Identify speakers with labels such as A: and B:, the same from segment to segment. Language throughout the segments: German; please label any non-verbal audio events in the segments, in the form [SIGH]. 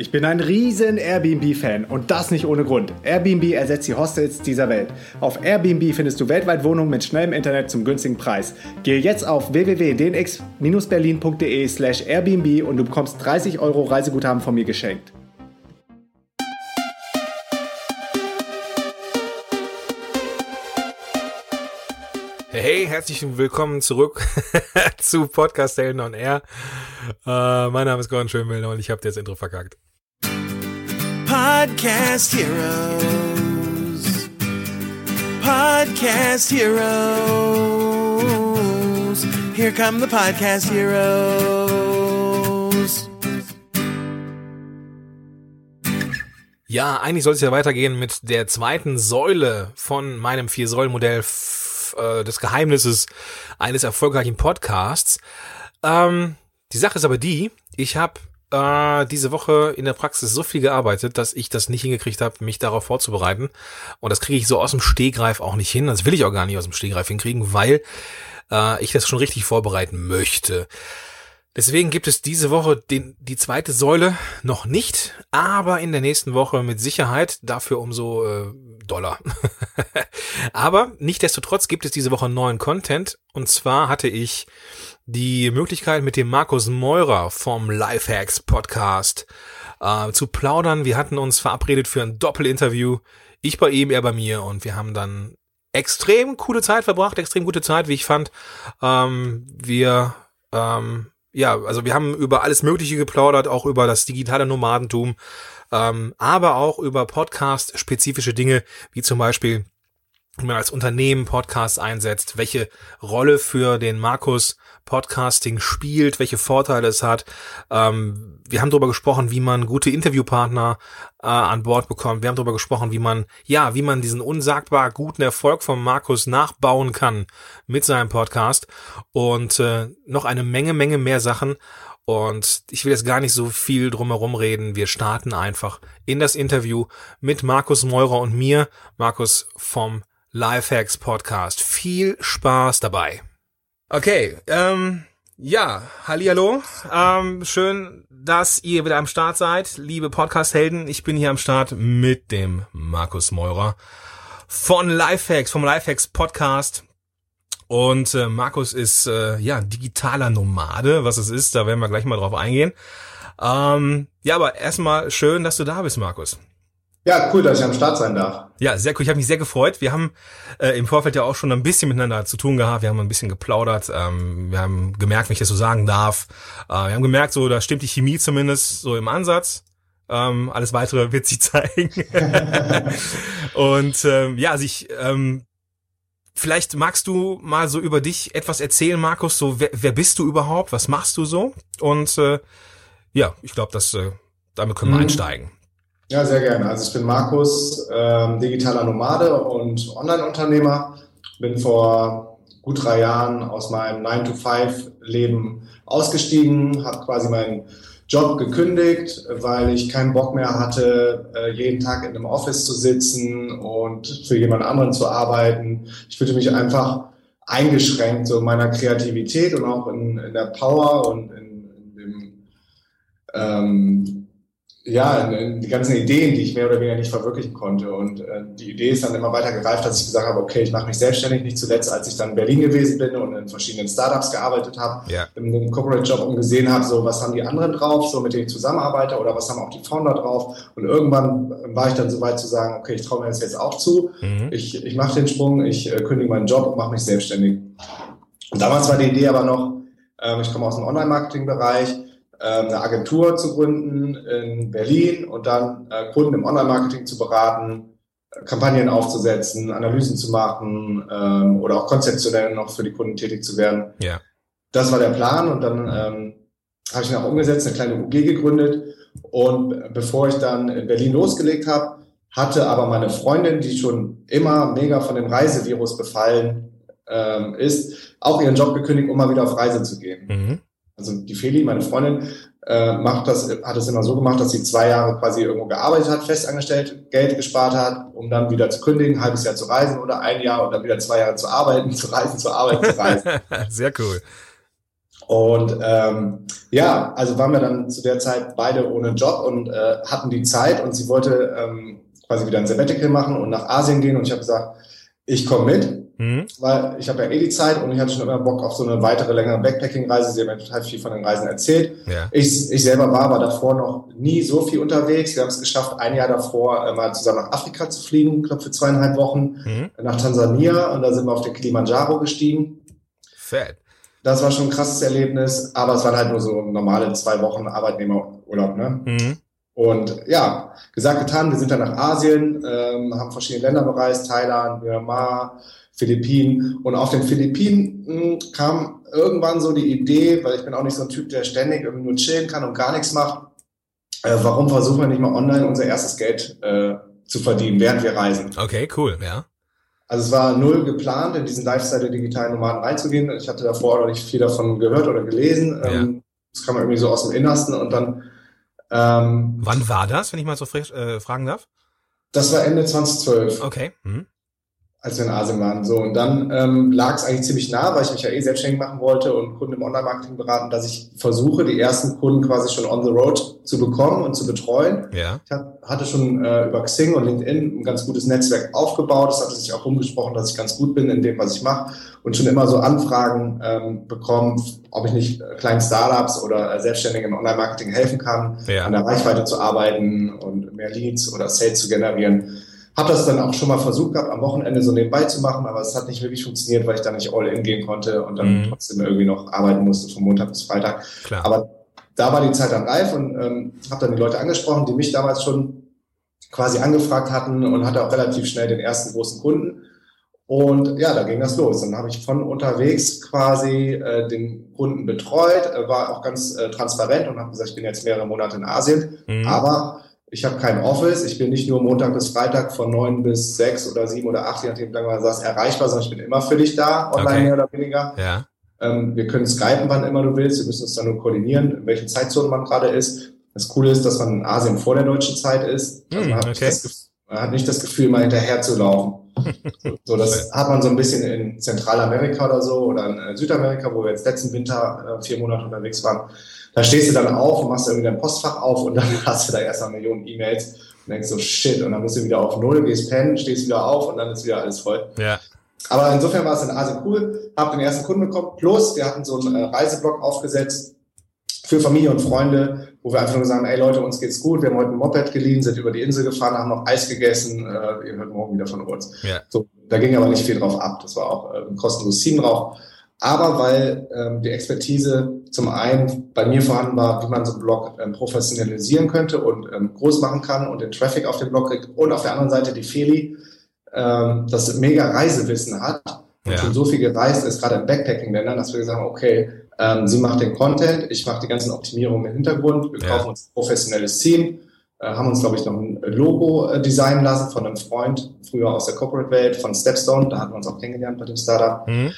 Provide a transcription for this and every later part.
A: Ich bin ein riesen Airbnb-Fan und das nicht ohne Grund. Airbnb ersetzt die Hostels dieser Welt. Auf Airbnb findest du weltweit Wohnungen mit schnellem Internet zum günstigen Preis. Gehe jetzt auf www.dnx-berlin.de slash Airbnb und du bekommst 30 Euro Reiseguthaben von mir geschenkt.
B: Hey, herzlich willkommen zurück [LAUGHS] zu Podcast Helden on Air. Uh, mein Name ist Gordon Schönwälder und ich habe das Intro verkackt.
C: Podcast Heroes. Podcast Heroes. Here come the Podcast Heroes.
B: Ja, eigentlich soll es ja weitergehen mit der zweiten Säule von meinem Vier-Säulen-Modell äh, des Geheimnisses eines erfolgreichen Podcasts. Ähm, die Sache ist aber die, ich habe äh, diese Woche in der Praxis so viel gearbeitet, dass ich das nicht hingekriegt habe, mich darauf vorzubereiten. Und das kriege ich so aus dem Stehgreif auch nicht hin. Das will ich auch gar nicht aus dem Stehgreif hinkriegen, weil äh, ich das schon richtig vorbereiten möchte. Deswegen gibt es diese Woche den, die zweite Säule noch nicht, aber in der nächsten Woche mit Sicherheit, dafür umso äh, Dollar. [LAUGHS] aber nichtdestotrotz gibt es diese Woche neuen Content und zwar hatte ich die Möglichkeit mit dem Markus Meurer vom Lifehacks Podcast äh, zu plaudern. Wir hatten uns verabredet für ein Doppelinterview. Ich bei ihm, er bei mir und wir haben dann extrem coole Zeit verbracht, extrem gute Zeit, wie ich fand. Ähm, wir ähm, ja, also wir haben über alles Mögliche geplaudert, auch über das digitale Nomadentum, ähm, aber auch über Podcast-spezifische Dinge, wie zum Beispiel, wie man als Unternehmen Podcasts einsetzt, welche Rolle für den Markus Podcasting spielt, welche Vorteile es hat. Ähm, wir haben darüber gesprochen, wie man gute Interviewpartner äh, an Bord bekommt. Wir haben darüber gesprochen, wie man, ja, wie man diesen unsagbar guten Erfolg von Markus nachbauen kann mit seinem Podcast und äh, noch eine Menge, Menge mehr Sachen. Und ich will jetzt gar nicht so viel drumherum reden. Wir starten einfach in das Interview mit Markus Meurer und mir, Markus vom Lifehacks Podcast. Viel Spaß dabei. Okay, ähm, ja, hallihallo. Ähm, schön, dass ihr wieder am Start seid, liebe Podcast-Helden. Ich bin hier am Start mit dem Markus Meurer von Lifehacks, vom Lifehacks Podcast. Und äh, Markus ist äh, ja digitaler Nomade, was es ist, da werden wir gleich mal drauf eingehen. Ähm, ja, aber erstmal schön, dass du da bist, Markus.
D: Ja, cool, dass ich am Start sein darf.
B: Ja, sehr cool. Ich habe mich sehr gefreut. Wir haben äh, im Vorfeld ja auch schon ein bisschen miteinander zu tun gehabt. Wir haben ein bisschen geplaudert. Ähm, wir haben gemerkt, wenn ich das so sagen darf. Äh, wir haben gemerkt, so da stimmt die Chemie zumindest so im Ansatz. Ähm, alles weitere wird sich [LAUGHS] zeigen. [LAUGHS] Und ähm, ja, also ich ähm, vielleicht magst du mal so über dich etwas erzählen, Markus. So wer, wer bist du überhaupt? Was machst du so? Und äh, ja, ich glaube, dass äh, damit können wir mhm. einsteigen.
D: Ja, sehr gerne. Also ich bin Markus, ähm, digitaler Nomade und Online-Unternehmer. Bin vor gut drei Jahren aus meinem 9-to-5-Leben ausgestiegen, habe quasi meinen Job gekündigt, weil ich keinen Bock mehr hatte, äh, jeden Tag in einem Office zu sitzen und für jemand anderen zu arbeiten. Ich fühlte mich einfach eingeschränkt so in meiner Kreativität und auch in, in der Power und in, in dem ähm, ja, die ganzen Ideen, die ich mehr oder weniger nicht verwirklichen konnte. Und äh, die Idee ist dann immer weiter gereift, dass ich gesagt habe, okay, ich mache mich selbstständig, nicht zuletzt, als ich dann in Berlin gewesen bin und in verschiedenen Startups gearbeitet habe, ja. in einem Corporate-Job und gesehen habe, so was haben die anderen drauf, so mit denen ich zusammenarbeite oder was haben auch die Founder drauf. Und irgendwann war ich dann so weit zu sagen, okay, ich traue mir das jetzt auch zu. Mhm. Ich, ich mache den Sprung, ich äh, kündige meinen Job und mache mich selbstständig. Und damals war die Idee aber noch, äh, ich komme aus dem Online-Marketing-Bereich, eine Agentur zu gründen in Berlin und dann äh, Kunden im Online-Marketing zu beraten, Kampagnen aufzusetzen, Analysen zu machen ähm, oder auch konzeptionell noch für die Kunden tätig zu werden.
B: Ja.
D: Das war der Plan und dann ähm, habe ich ihn auch umgesetzt, eine kleine UG gegründet und bevor ich dann in Berlin losgelegt habe, hatte aber meine Freundin, die schon immer mega von dem Reisevirus befallen ähm, ist, auch ihren Job gekündigt, um mal wieder auf Reise zu gehen.
B: Mhm.
D: Also die Feli, meine Freundin, äh, macht das, hat es immer so gemacht, dass sie zwei Jahre quasi irgendwo gearbeitet hat, festangestellt, Geld gespart hat, um dann wieder zu kündigen, ein halbes Jahr zu reisen oder ein Jahr und dann wieder zwei Jahre zu arbeiten, [LAUGHS] zu reisen, zu arbeiten, zu reisen. [LAUGHS]
B: Sehr cool.
D: Und ähm, ja, also waren wir dann zu der Zeit beide ohne Job und äh, hatten die Zeit und sie wollte ähm, quasi wieder ein Sabbatical machen und nach Asien gehen und ich habe gesagt, ich komme mit,
B: Mhm.
D: weil ich habe ja eh die Zeit und ich hatte schon immer Bock auf so eine weitere längere Backpacking-Reise. Sie haben mir total viel von den Reisen erzählt.
B: Ja.
D: Ich, ich selber war aber davor noch nie so viel unterwegs. Wir haben es geschafft, ein Jahr davor äh, mal zusammen nach Afrika zu fliegen, ich glaube für zweieinhalb Wochen,
B: Mhm.
D: nach Tansania und da sind wir auf den Kilimanjaro gestiegen.
B: Fett.
D: Das war schon ein krasses Erlebnis, aber es waren halt nur so normale zwei Wochen Arbeitnehmerurlaub. Ne?
B: Mhm.
D: Und ja, gesagt, getan, wir sind dann nach Asien, ähm, haben verschiedene Länder bereist, Thailand, Myanmar, Philippinen. Und auf den Philippinen mh, kam irgendwann so die Idee, weil ich bin auch nicht so ein Typ, der ständig irgendwie nur chillen kann und gar nichts macht, äh, warum versuchen wir nicht mal online unser erstes Geld äh, zu verdienen, während wir reisen.
B: Okay, cool, ja.
D: Also es war null geplant, in diesen Lifestyle der digitalen Nomaden reinzugehen. Ich hatte davor auch noch nicht viel davon gehört oder gelesen.
B: Ja.
D: Ähm, Das kam irgendwie so aus dem Innersten und dann ähm,
B: Wann war das, wenn ich mal so frisch, äh, fragen darf?
D: das war Ende 2012.
B: Okay. Mhm.
D: Als wir in Asien waren. So, und dann ähm, lag es eigentlich ziemlich nah, weil ich mich ja eh selbstständig machen wollte und Kunden im Online-Marketing beraten, dass ich versuche, die ersten Kunden quasi schon on the road zu bekommen und zu betreuen.
B: Ja.
D: Ich hatte schon äh, über Xing und LinkedIn ein ganz gutes Netzwerk aufgebaut. Es hatte sich auch rumgesprochen, dass ich ganz gut bin in dem, was ich mache und schon immer so Anfragen ähm, bekommen, ob ich nicht äh, kleinen Startups oder äh, Selbstständigen im Online-Marketing helfen kann,
B: Ja.
D: an der Reichweite zu arbeiten und mehr Leads oder Sales zu generieren. Habe das dann auch schon mal versucht gehabt, am Wochenende so nebenbei zu machen, aber es hat nicht wirklich funktioniert, weil ich da nicht all in gehen konnte und dann
B: Mhm.
D: trotzdem irgendwie noch arbeiten musste von Montag bis Freitag.
B: Klar.
D: Aber da war die Zeit dann reif und ähm, habe dann die Leute angesprochen, die mich damals schon quasi angefragt hatten und hatte auch relativ schnell den ersten großen Kunden. Und ja, da ging das los. Dann habe ich von unterwegs quasi äh, den Kunden betreut, äh, war auch ganz äh, transparent und habe gesagt, ich bin jetzt mehrere Monate in Asien,
B: Mhm.
D: aber ich habe kein Office. Ich bin nicht nur Montag bis Freitag von neun bis sechs oder sieben oder acht, je nachdem, wie lange man sagt, erreichbar, sondern ich bin immer für dich da, online
B: Okay.
D: mehr oder weniger.
B: Ja.
D: Ähm, wir können skypen, wann immer du willst. Wir müssen uns dann nur koordinieren, in welchen Zeitzonen man gerade ist. Das Coole ist, dass man in Asien vor der deutschen Zeit ist. Also
B: Hm,
D: man, hat nicht
B: okay.
D: das, man hat nicht das Gefühl, mal hinterher zu laufen. [LAUGHS] So, so, das hat man so ein bisschen in Zentralamerika oder so oder in äh, Südamerika, wo wir jetzt letzten Winter äh, vier Monate unterwegs waren. Da stehst du dann auf und machst irgendwie dein Postfach auf und dann [LAUGHS] hast du da erstmal Millionen E-Mails und denkst so, shit, und dann bist du wieder auf Null, gehst pennen, stehst wieder auf und dann ist wieder alles voll.
B: Ja.
D: Aber insofern war es in Asien cool, habe den ersten Kunden bekommen. Plus, wir hatten so einen äh, Reiseblock aufgesetzt für Familie und Freunde, wo wir einfach nur sagen, ey Leute, uns geht's gut, wir haben heute ein Moped geliehen, sind über die Insel gefahren, haben noch Eis gegessen, äh, ihr hört morgen wieder von uns.
B: Ja.
D: So, da ging aber nicht viel drauf ab. Das war auch äh, ein kostenloses Team drauf. Aber weil ähm, die Expertise zum einen bei mir vorhanden war, wie man so einen Blog ähm, professionalisieren könnte und ähm, groß machen kann und den Traffic auf den Blog kriegt. Und auf der anderen Seite die Feli, ähm, das mega Reisewissen hat und
B: Ja.
D: schon so viel gereist ist, gerade in Backpacking-Ländern, dass wir gesagt haben, okay, ähm, sie macht den Content, ich mache die ganzen Optimierungen im Hintergrund, wir
B: Ja.
D: kaufen uns ein professionelles Team, äh, haben uns, glaube ich, noch ein Logo äh, designen lassen von einem Freund, früher aus der Corporate-Welt, von Stepstone, da hatten wir uns auch kennengelernt bei dem Startup.
B: Mhm.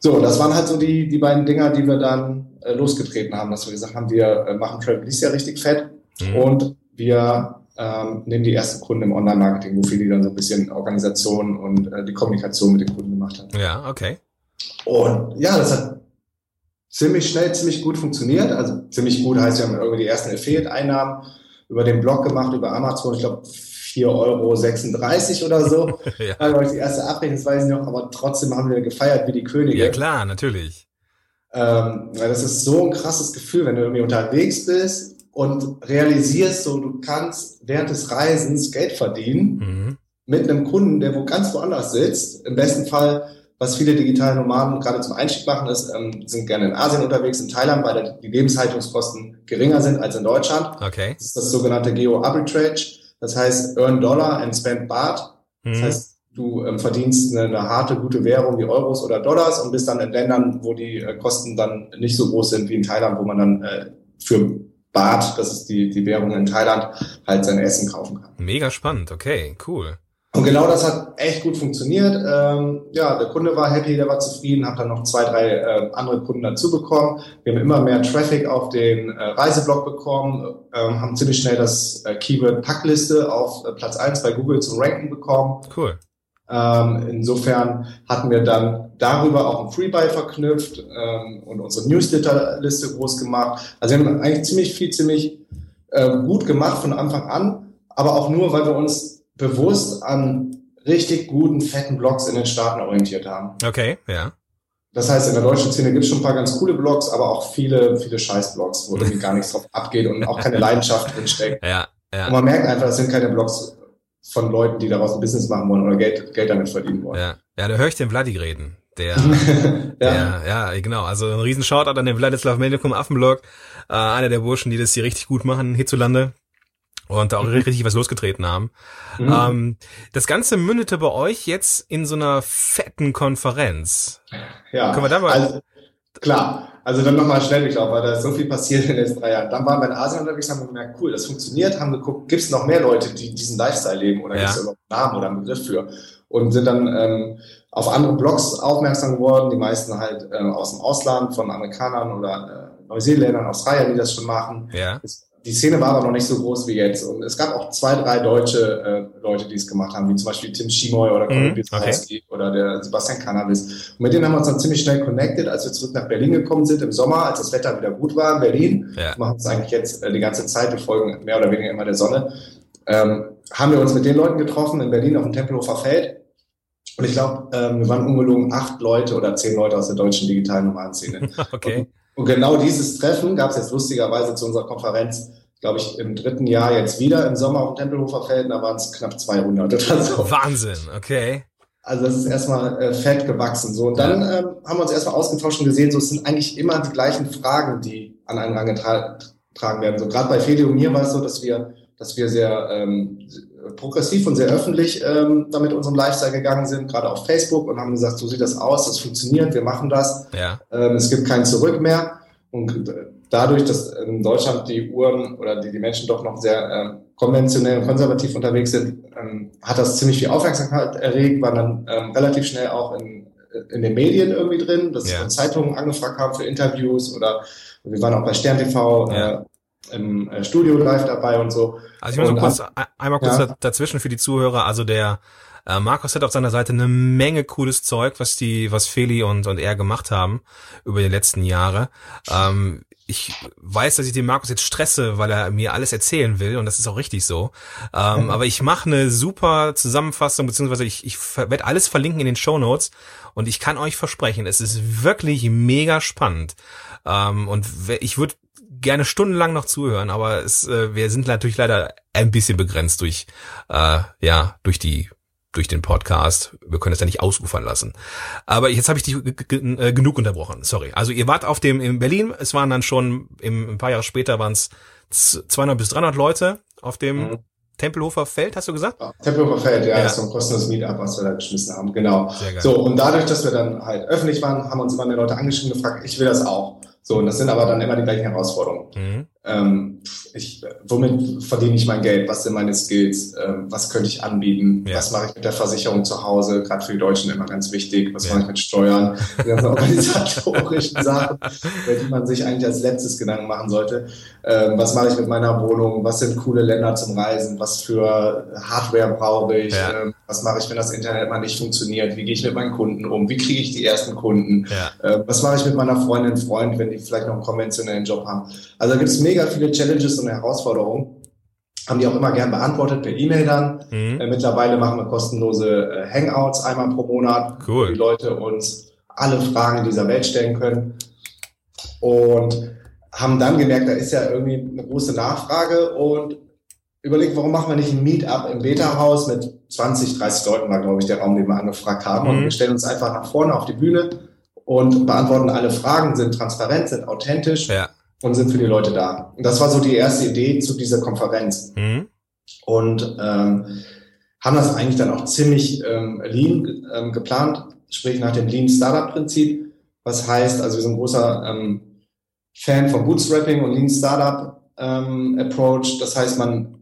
D: So, das waren halt so die, die beiden Dinger, die wir dann äh, losgetreten haben, dass wir gesagt haben, wir äh, machen Travel Jahr richtig fett
B: Mhm.
D: und wir ähm, nehmen die ersten Kunden im Online-Marketing, wo viele dann so ein bisschen Organisation und äh, die Kommunikation mit den Kunden gemacht haben.
B: Ja, okay.
D: Und ja, das hat ziemlich schnell, ziemlich gut funktioniert. Also ziemlich gut heißt, wir haben irgendwie die ersten Affiliate-Einnahmen über den Blog gemacht, über Amazon, ich glaube 4,36 Euro oder so. [LAUGHS]
B: ja.
D: Da war ich die erste Abrechnung, das weiß ich noch, aber trotzdem haben wir gefeiert wie die Könige.
B: ja, klar, natürlich.
D: Ähm, weil das ist so ein krasses Gefühl, wenn du irgendwie unterwegs bist und realisierst, so du kannst während des Reisens Geld verdienen
B: Mhm.
D: mit einem Kunden, der wo ganz woanders sitzt. Im besten Fall, was viele digitale Nomaden gerade zum Einstieg machen, ist, ähm, sind gerne in Asien unterwegs, in Thailand, weil die Lebenshaltungskosten geringer sind als in Deutschland.
B: Okay.
D: Das ist das sogenannte Geo-Arbitrage. Das heißt, earn Dollar and spend Baht. Das
B: Mhm.
D: heißt, du ähm, verdienst eine, eine harte, gute Währung wie Euros oder Dollars und bist dann in Ländern, wo die äh, Kosten dann nicht so groß sind wie in Thailand, wo man dann äh, für Baht, das ist die, die Währung in Thailand, halt sein Essen kaufen kann.
B: Mega spannend, okay, cool.
D: Und genau das hat echt gut funktioniert. Ähm, ja, der Kunde war happy, der war zufrieden, hat dann noch zwei, drei äh, andere Kunden dazu bekommen. Wir haben immer mehr Traffic auf den äh, Reiseblog bekommen, ähm, haben ziemlich schnell das äh, Keyword Packliste auf äh, Platz eins bei Google zum Ranken bekommen.
B: Cool.
D: Ähm, insofern hatten wir dann darüber auch ein Freebuy verknüpft ähm, und unsere Newsletter-Liste groß gemacht. Also wir haben eigentlich ziemlich viel, ziemlich äh, gut gemacht von Anfang an, aber auch nur, weil wir uns bewusst an richtig guten, fetten Blogs in den Staaten orientiert haben.
B: Okay, ja.
D: Das heißt, in der deutschen Szene gibt es schon ein paar ganz coole Blogs, aber auch viele, viele Scheiß-Blogs, wo irgendwie gar nichts drauf abgeht und auch keine Leidenschaft [LAUGHS] drinsteckt.
B: Ja, ja.
D: Und man merkt einfach, das sind keine Blogs von Leuten, die daraus ein Business machen wollen oder Geld, Geld damit verdienen wollen.
B: Ja, ja da höre ich den Vladi reden. Der, [LAUGHS] ja. Der, ja, genau. Also ein riesen Shoutout an den Vladislav Melnikum Affenblog. Äh, einer der Burschen, die das hier richtig gut machen hierzulande und da auch richtig was losgetreten haben. Mhm. Ähm, das Ganze mündete bei euch jetzt in so einer fetten Konferenz.
D: Ja. Können wir da mal? Also, klar. Also dann nochmal schnell durchlauf, weil da ist so viel passiert in den letzten drei Jahren. Dann waren wir in Asien unterwegs, haben gemerkt, cool, das funktioniert, haben geguckt, gibt es noch mehr Leute, die diesen Lifestyle leben oder ja. gibt es überhaupt einen Namen oder einen Begriff für? Und sind dann ähm, auf andere Blogs aufmerksam geworden, die meisten halt äh, aus dem Ausland, von Amerikanern oder äh, Neuseeländern, Australiern, die das schon machen.
B: Ja.
D: Es die Szene war aber noch nicht so groß wie jetzt. Und es gab auch zwei, drei deutsche äh, Leute, die es gemacht haben, wie zum Beispiel Tim Schimoy oder Colin mm, okay. oder der Sebastian Cannabis. Und mit denen haben wir uns dann ziemlich schnell connected, als wir zurück nach Berlin gekommen sind im Sommer, als das Wetter wieder gut war in Berlin. Ja. Wir machen es eigentlich jetzt äh, die ganze Zeit, wir folgen mehr oder weniger immer der Sonne. Ähm, haben wir uns mit den Leuten getroffen in Berlin auf dem Tempelhofer Feld. Und ich glaube, ähm, wir waren ungelogen acht Leute oder zehn Leute aus der deutschen digitalen Nomadenszene. [LAUGHS]
B: okay.
D: Und und genau dieses Treffen gab es jetzt lustigerweise zu unserer Konferenz, glaube ich, im dritten Jahr jetzt wieder im Sommer auf dem Tempelhofer Feld. Da waren es knapp 200 oder so.
B: Wahnsinn, okay.
D: Also das ist erstmal äh, fett gewachsen. So und dann ähm, haben wir uns erstmal ausgetauscht und gesehen, so es sind eigentlich immer die gleichen Fragen, die an einen herangetragen werden. So gerade bei Feli und mir war es so, dass wir, dass wir sehr ähm, progressiv und sehr öffentlich ähm, damit unserem Lifestyle gegangen sind, gerade auf Facebook und haben gesagt, so sieht das aus, das funktioniert, wir machen das.
B: Ja.
D: Ähm, es gibt kein Zurück mehr. Und dadurch, dass in Deutschland die Uhren oder die, die Menschen doch noch sehr ähm, konventionell und konservativ unterwegs sind, ähm, hat das ziemlich viel Aufmerksamkeit erregt, war dann ähm, relativ schnell auch in, in den Medien irgendwie drin, dass ja. Zeitungen angefragt haben für Interviews oder wir waren auch bei Stern TV ja. äh, im äh, Studio live dabei und so.
B: Also ich muss kurz, ab, einmal kurz ja. dazwischen für die Zuhörer, also der äh, Markus hat auf seiner Seite eine Menge cooles Zeug, was die, was Feli und, und er gemacht haben über die letzten Jahre. Ähm, ich weiß, dass ich den Markus jetzt stresse, weil er mir alles erzählen will und das ist auch richtig so. Ähm, mhm. Aber ich mache eine super Zusammenfassung, beziehungsweise ich, ich werde alles verlinken in den Show Notes und ich kann euch versprechen, es ist wirklich mega spannend. Ähm, und ich würde gerne stundenlang noch zuhören, aber es, äh, wir sind natürlich leider ein bisschen begrenzt durch, äh, ja, durch die durch den Podcast. Wir können es ja nicht ausufern lassen. Aber jetzt habe ich dich äh, genug unterbrochen. Sorry. Also ihr wart auf dem in Berlin. Es waren dann schon im, ein paar Jahre später waren es 200 bis 300 Leute auf dem mhm. Tempelhofer Feld, hast du gesagt?
D: Ja, Tempelhofer Feld, ja, ja. das ist so ein kostenloses Meetup, was wir da geschmissen haben, genau. So, und dadurch, dass wir dann halt öffentlich waren, haben uns immer mehr Leute angeschrieben und gefragt, ich will das auch. So, und das sind aber dann immer die gleichen Herausforderungen. Mhm. Ähm, ich, womit verdiene ich mein Geld? Was sind meine Skills? Ähm, was könnte ich anbieten? Ja. Was mache ich mit der Versicherung zu Hause? Gerade für die Deutschen immer ganz wichtig. Was ja. mache ich mit Steuern? Die ganzen [LAUGHS] organisatorischen Sachen, über die man sich eigentlich als letztes Gedanken machen sollte. Ähm, was mache ich mit meiner Wohnung? Was sind coole Länder zum Reisen? Was für Hardware brauche ich? Ja. Ähm, was mache ich, wenn das Internet mal nicht funktioniert? Wie gehe ich mit meinen Kunden um? Wie kriege ich die ersten Kunden? Äh, was mache ich mit meiner Freundin, Freund, wenn die vielleicht noch einen konventionellen Job haben? Also da gibt es mega viele Challenges und Herausforderungen. Haben die auch immer gern beantwortet per E-Mail dann. Mhm. Äh, mittlerweile machen wir kostenlose äh, Hangouts einmal pro Monat,
B: cool.
D: wo die Leute uns alle Fragen dieser Welt stellen können. Und haben dann gemerkt, da ist ja irgendwie eine große Nachfrage und überlegt, warum machen wir nicht ein Meetup im Beta-Haus mit 20, 30 Leuten war, glaube ich, der Raum, den wir angefragt haben. Mhm. Und wir stellen uns einfach nach vorne auf die Bühne und beantworten alle Fragen, sind transparent, sind authentisch.
B: Ja
D: und sind für die Leute da. Und das war so die erste Idee zu dieser Konferenz. Mhm. Und ähm, haben das eigentlich dann auch ziemlich ähm, lean ähm, geplant, sprich nach dem Lean Startup Prinzip. Was heißt, also wir sind ein großer ähm, Fan von Bootstrapping und Lean Startup ähm, Approach. Das heißt, man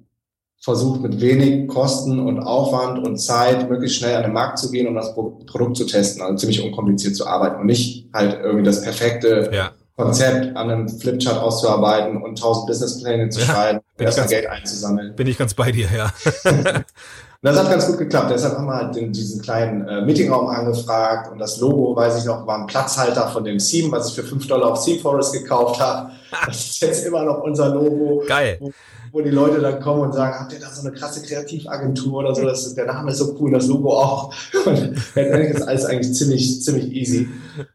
D: versucht mit wenig Kosten und Aufwand und Zeit möglichst schnell an den Markt zu gehen und das Pro Produkt zu testen, also ziemlich unkompliziert zu arbeiten und nicht halt irgendwie das perfekte
B: Ja.
D: Konzept an einem Flipchart auszuarbeiten und tausend Businesspläne zu
B: Ja,
D: schreiben, erstmal Geld einzusammeln.
B: Bin ich ganz bei dir, ja. [LAUGHS] [LAUGHS]
D: Und das hat ganz gut geklappt. Deshalb haben wir halt den, diesen kleinen äh, Meetingraum angefragt und das Logo, weiß ich noch, war ein Platzhalter von dem Theme, was ich für 5 Dollar auf Theme Forest gekauft habe. [LAUGHS] Das ist jetzt immer noch unser Logo.
B: Geil.
D: Wo, wo die Leute dann kommen und sagen, habt ihr da so eine krasse Kreativagentur oder so? Das ist, der Name ist so cool, das Logo auch. [LAUGHS] Und letztendlich ist alles eigentlich ziemlich, ziemlich easy.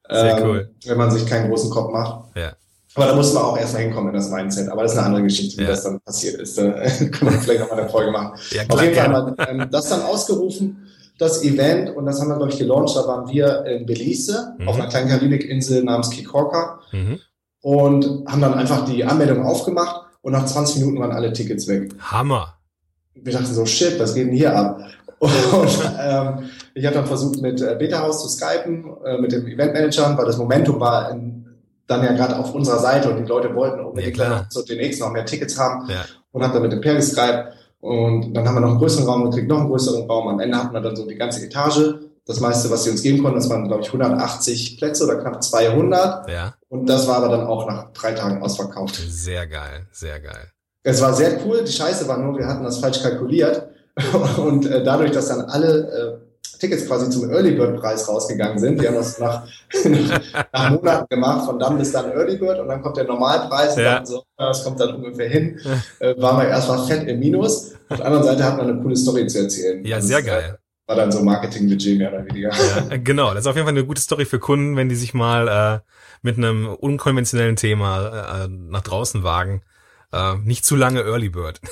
B: Sehr cool.
D: Wenn man sich keinen großen Kopf macht.
B: Ja.
D: Aber da muss man auch erstmal hinkommen in das Mindset. Aber das ist eine andere Geschichte, wie
B: Ja.
D: das dann passiert ist. Da [LAUGHS] können wir vielleicht nochmal eine Folge machen.
B: Ja,
D: Auf
B: klar,
D: jeden Fall haben wir ähm, das dann ausgerufen, das Event, und das haben wir, glaube ich, gelauncht. Da waren wir in Belize,
B: Mhm.
D: auf einer kleinen Karibikinsel namens Kikorka,
B: Mhm.
D: und haben dann einfach die Anmeldung aufgemacht und nach 20 Minuten waren alle Tickets weg.
B: Hammer.
D: Wir dachten so, shit, was geht denn hier ab? [LAUGHS] Und ähm, ich habe dann versucht, mit äh, Beta-Haus zu skypen, äh, mit dem Eventmanagern, weil das Momentum war in, dann ja gerade auf unserer Seite und die Leute wollten unbedingt
B: Ja,
D: zu demnächst noch mehr Tickets haben
B: Ja.
D: und habe dann mit dem Per geskypt und dann haben wir noch einen größeren Raum gekriegt, noch einen größeren Raum. Am Ende hatten wir dann so die ganze Etage. Das meiste, was sie uns geben konnten, das waren, glaube ich, 180 Plätze oder knapp 200.
B: Ja.
D: Und das war aber dann auch nach drei Tagen ausverkauft.
B: Sehr geil. Sehr geil.
D: Es war sehr cool. Die Scheiße war nur, wir hatten das falsch kalkuliert. [LAUGHS] Und äh, dadurch, dass dann alle äh, Tickets quasi zum Early Bird Preis rausgegangen sind, wir haben das nach, [LAUGHS] nach Monaten gemacht, von dann bis dann Early Bird und dann kommt der Normalpreis und
B: Ja.
D: dann so, das kommt dann ungefähr hin, äh, waren wir erstmal fett im Minus. Auf der anderen Seite hat man eine coole Story zu erzählen.
B: Ja,
D: Also
B: sehr
D: es,
B: geil.
D: War dann so Marketing-Budget mehr oder weniger.
B: Ja, genau, das ist auf jeden Fall eine gute Story für Kunden, wenn die sich mal äh, mit einem unkonventionellen Thema äh, nach draußen wagen. Äh, nicht zu lange Early Bird. [LAUGHS]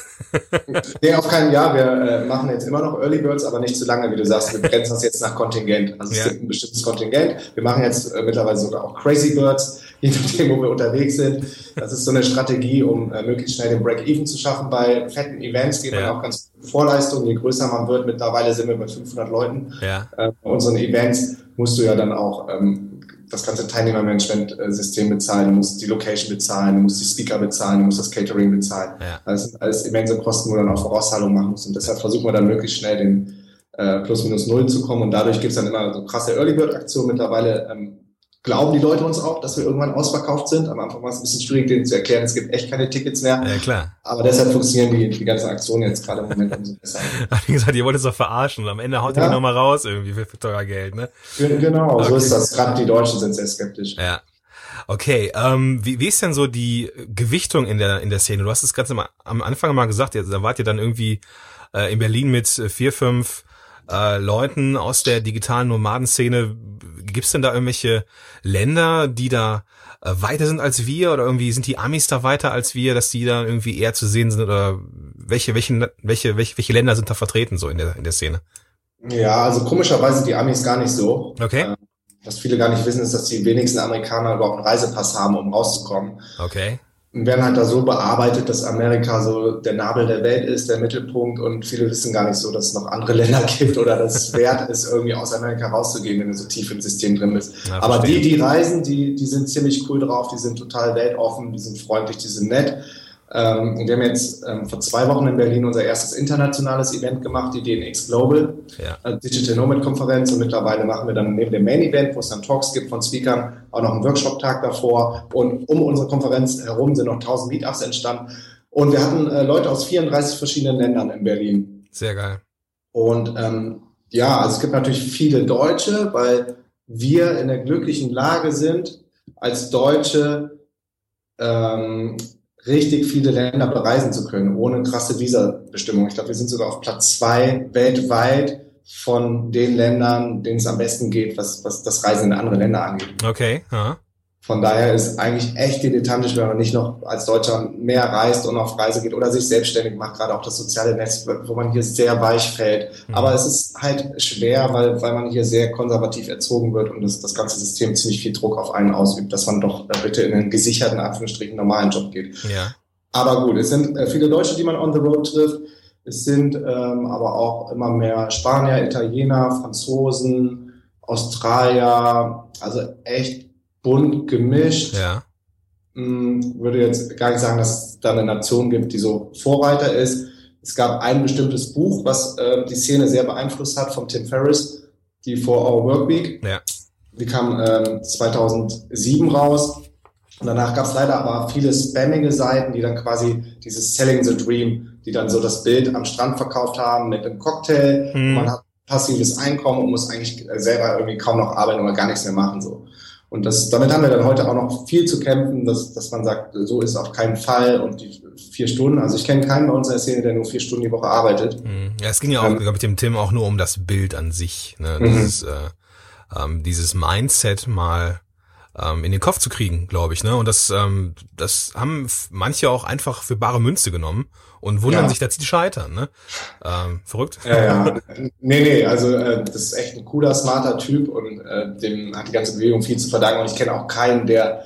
D: Nee, auf keinen Jahr. Wir äh, machen jetzt immer noch Early Birds, aber nicht zu lange, wie du sagst. Wir begrenzen das jetzt nach Kontingent. Also es
B: Ja.
D: gibt ein bestimmtes Kontingent. Wir machen jetzt äh, mittlerweile sogar auch Crazy Birds, je nachdem, wo wir unterwegs sind. Das ist so eine Strategie, um äh, möglichst schnell den Break-Even zu schaffen. Bei fetten Events geht man
B: Ja.
D: auch ganz gut Vorleistung. Je größer man wird, mittlerweile sind wir bei 500 Leuten.
B: Ja,
D: Äh, bei unseren Events musst du ja dann auch ähm, das ganze Teilnehmermanagement-System bezahlen, du musst die Location bezahlen, du musst die Speaker bezahlen, du musst das Catering bezahlen.
B: ja.
D: Das sind alles immense Kosten, wo du dann auch Vorauszahlungen machen musst. Und deshalb versuchen wir dann möglichst schnell den äh, plus minus null zu kommen. Und dadurch gibt's dann immer so krasse Early Bird Aktionen. Mittlerweile ähm, glauben die Leute uns auch, dass wir irgendwann ausverkauft sind. Am Anfang war es ein bisschen schwierig, denen zu erklären, es gibt echt keine Tickets mehr.
B: Ja, klar.
D: Aber deshalb funktionieren die, die ganzen Aktionen jetzt gerade im Moment umso besser. [LAUGHS]
B: Wie gesagt, ihr wollt es doch verarschen und am Ende haut ihr
D: Ja.
B: die nochmal raus irgendwie für, für teuer Geld, ne?
D: Ge- Genau, so
B: Okay.
D: ist das. Gerade die Deutschen sind sehr skeptisch.
B: Ja. Okay, ähm, wie, wie ist denn so die Gewichtung in der in der Szene? Du hast es ganz am, am Anfang mal gesagt, da wart ihr dann irgendwie äh, in Berlin mit vier, fünf äh, Leuten aus der digitalen Nomadenszene. Gibt's denn da irgendwelche Länder, die da äh, weiter sind als wir oder irgendwie sind die Amis da weiter als wir, dass die da irgendwie eher zu sehen sind oder welche welche welche welche, welche Länder sind da vertreten so in der in der Szene?
D: Ja, also komischerweise die Amis gar nicht so.
B: Okay.
D: Äh, Was viele gar nicht wissen, ist, dass die wenigsten Amerikaner überhaupt einen Reisepass haben, um rauszukommen.
B: Okay.
D: Und werden halt da so bearbeitet, dass Amerika so der Nabel der Welt ist, der Mittelpunkt. Und viele wissen gar nicht so, dass es noch andere [LAUGHS] Länder gibt oder dass es wert ist, irgendwie aus Amerika rauszugehen, wenn du so tief im System drin bist.
B: Ja,
D: Aber die, die reisen, die, die sind ziemlich cool drauf, die sind total weltoffen, die sind freundlich, die sind nett. Ähm, und wir haben jetzt ähm, vor zwei Wochen in Berlin unser erstes internationales Event gemacht, die DNX Global.
B: Ja.
D: äh, Digital Nomad Konferenz und mittlerweile machen wir dann neben dem Main Event, wo es dann Talks gibt von Speakern, auch noch einen Workshop-Tag davor und um unsere Konferenz herum sind noch 1000 Meetups entstanden und wir hatten äh, Leute aus 34 verschiedenen Ländern in Berlin
B: Sehr geil.
D: und ähm, ja, also es gibt natürlich viele Deutsche, weil wir in der glücklichen Lage sind, als Deutsche ähm, richtig viele Länder bereisen zu können, ohne krasse Visa-Bestimmungen. Ich glaube, wir sind sogar auf Platz zwei weltweit von den Ländern, denen es am besten geht, was, was das Reisen in andere Länder angeht.
B: Okay. Ja.
D: Von daher ist eigentlich echt dilettantisch, wenn man nicht noch als Deutscher mehr reist und auf Reise geht oder sich selbstständig macht, gerade auch das soziale Netz, wo man hier sehr weich fällt.
B: Mhm.
D: Aber es ist halt schwer, weil, weil man hier sehr konservativ erzogen wird und das, das ganze System ziemlich viel Druck auf einen ausübt, dass man doch bitte in einen gesicherten, Anführungsstrichen, normalen Job geht.
B: Ja.
D: Aber gut, es sind äh, viele Deutsche, die man on the road trifft. Es sind ähm, aber auch immer mehr Spanier, Italiener, Franzosen, Australier, also echt bunt gemischt.
B: Ja.
D: Hm, würde jetzt gar nicht sagen, dass es da eine Nation gibt, die so Vorreiter ist. Es gab ein bestimmtes Buch, was äh, die Szene sehr beeinflusst hat, von Tim Ferriss, die Four Hour Work Week.
B: Ja.
D: Die kam ähm, 2007 raus. Und danach gab es leider aber viele spammige Seiten, die dann quasi dieses Selling the Dream, die dann so das Bild am Strand verkauft haben mit einem Cocktail.
B: Mhm.
D: Man hat passives Einkommen und muss eigentlich selber irgendwie kaum noch arbeiten oder gar nichts mehr machen. so. Und das, damit haben wir dann heute auch noch viel zu kämpfen, dass, dass man sagt, so ist auf keinen Fall und die vier Stunden, also ich kenne keinen bei uns in der Szene, der nur vier Stunden die Woche arbeitet.
B: Mhm. Ja, es ging ja auch
D: Ähm,
B: mit dem Tim auch nur um das Bild an sich, ne?
D: Mhm.
B: dieses, äh, ähm, dieses Mindset mal ähm, in den Kopf zu kriegen, glaube ich, ne? Und das, ähm, das haben manche auch einfach für bare Münze genommen und wundern
D: Ja.
B: sich, dass sie scheitern, ne? Ähm, verrückt.
D: Ja, ja. nee, nee, also äh, das ist echt ein cooler, smarter Typ und äh, dem hat die ganze Bewegung viel zu verdanken. Und ich kenne auch keinen, der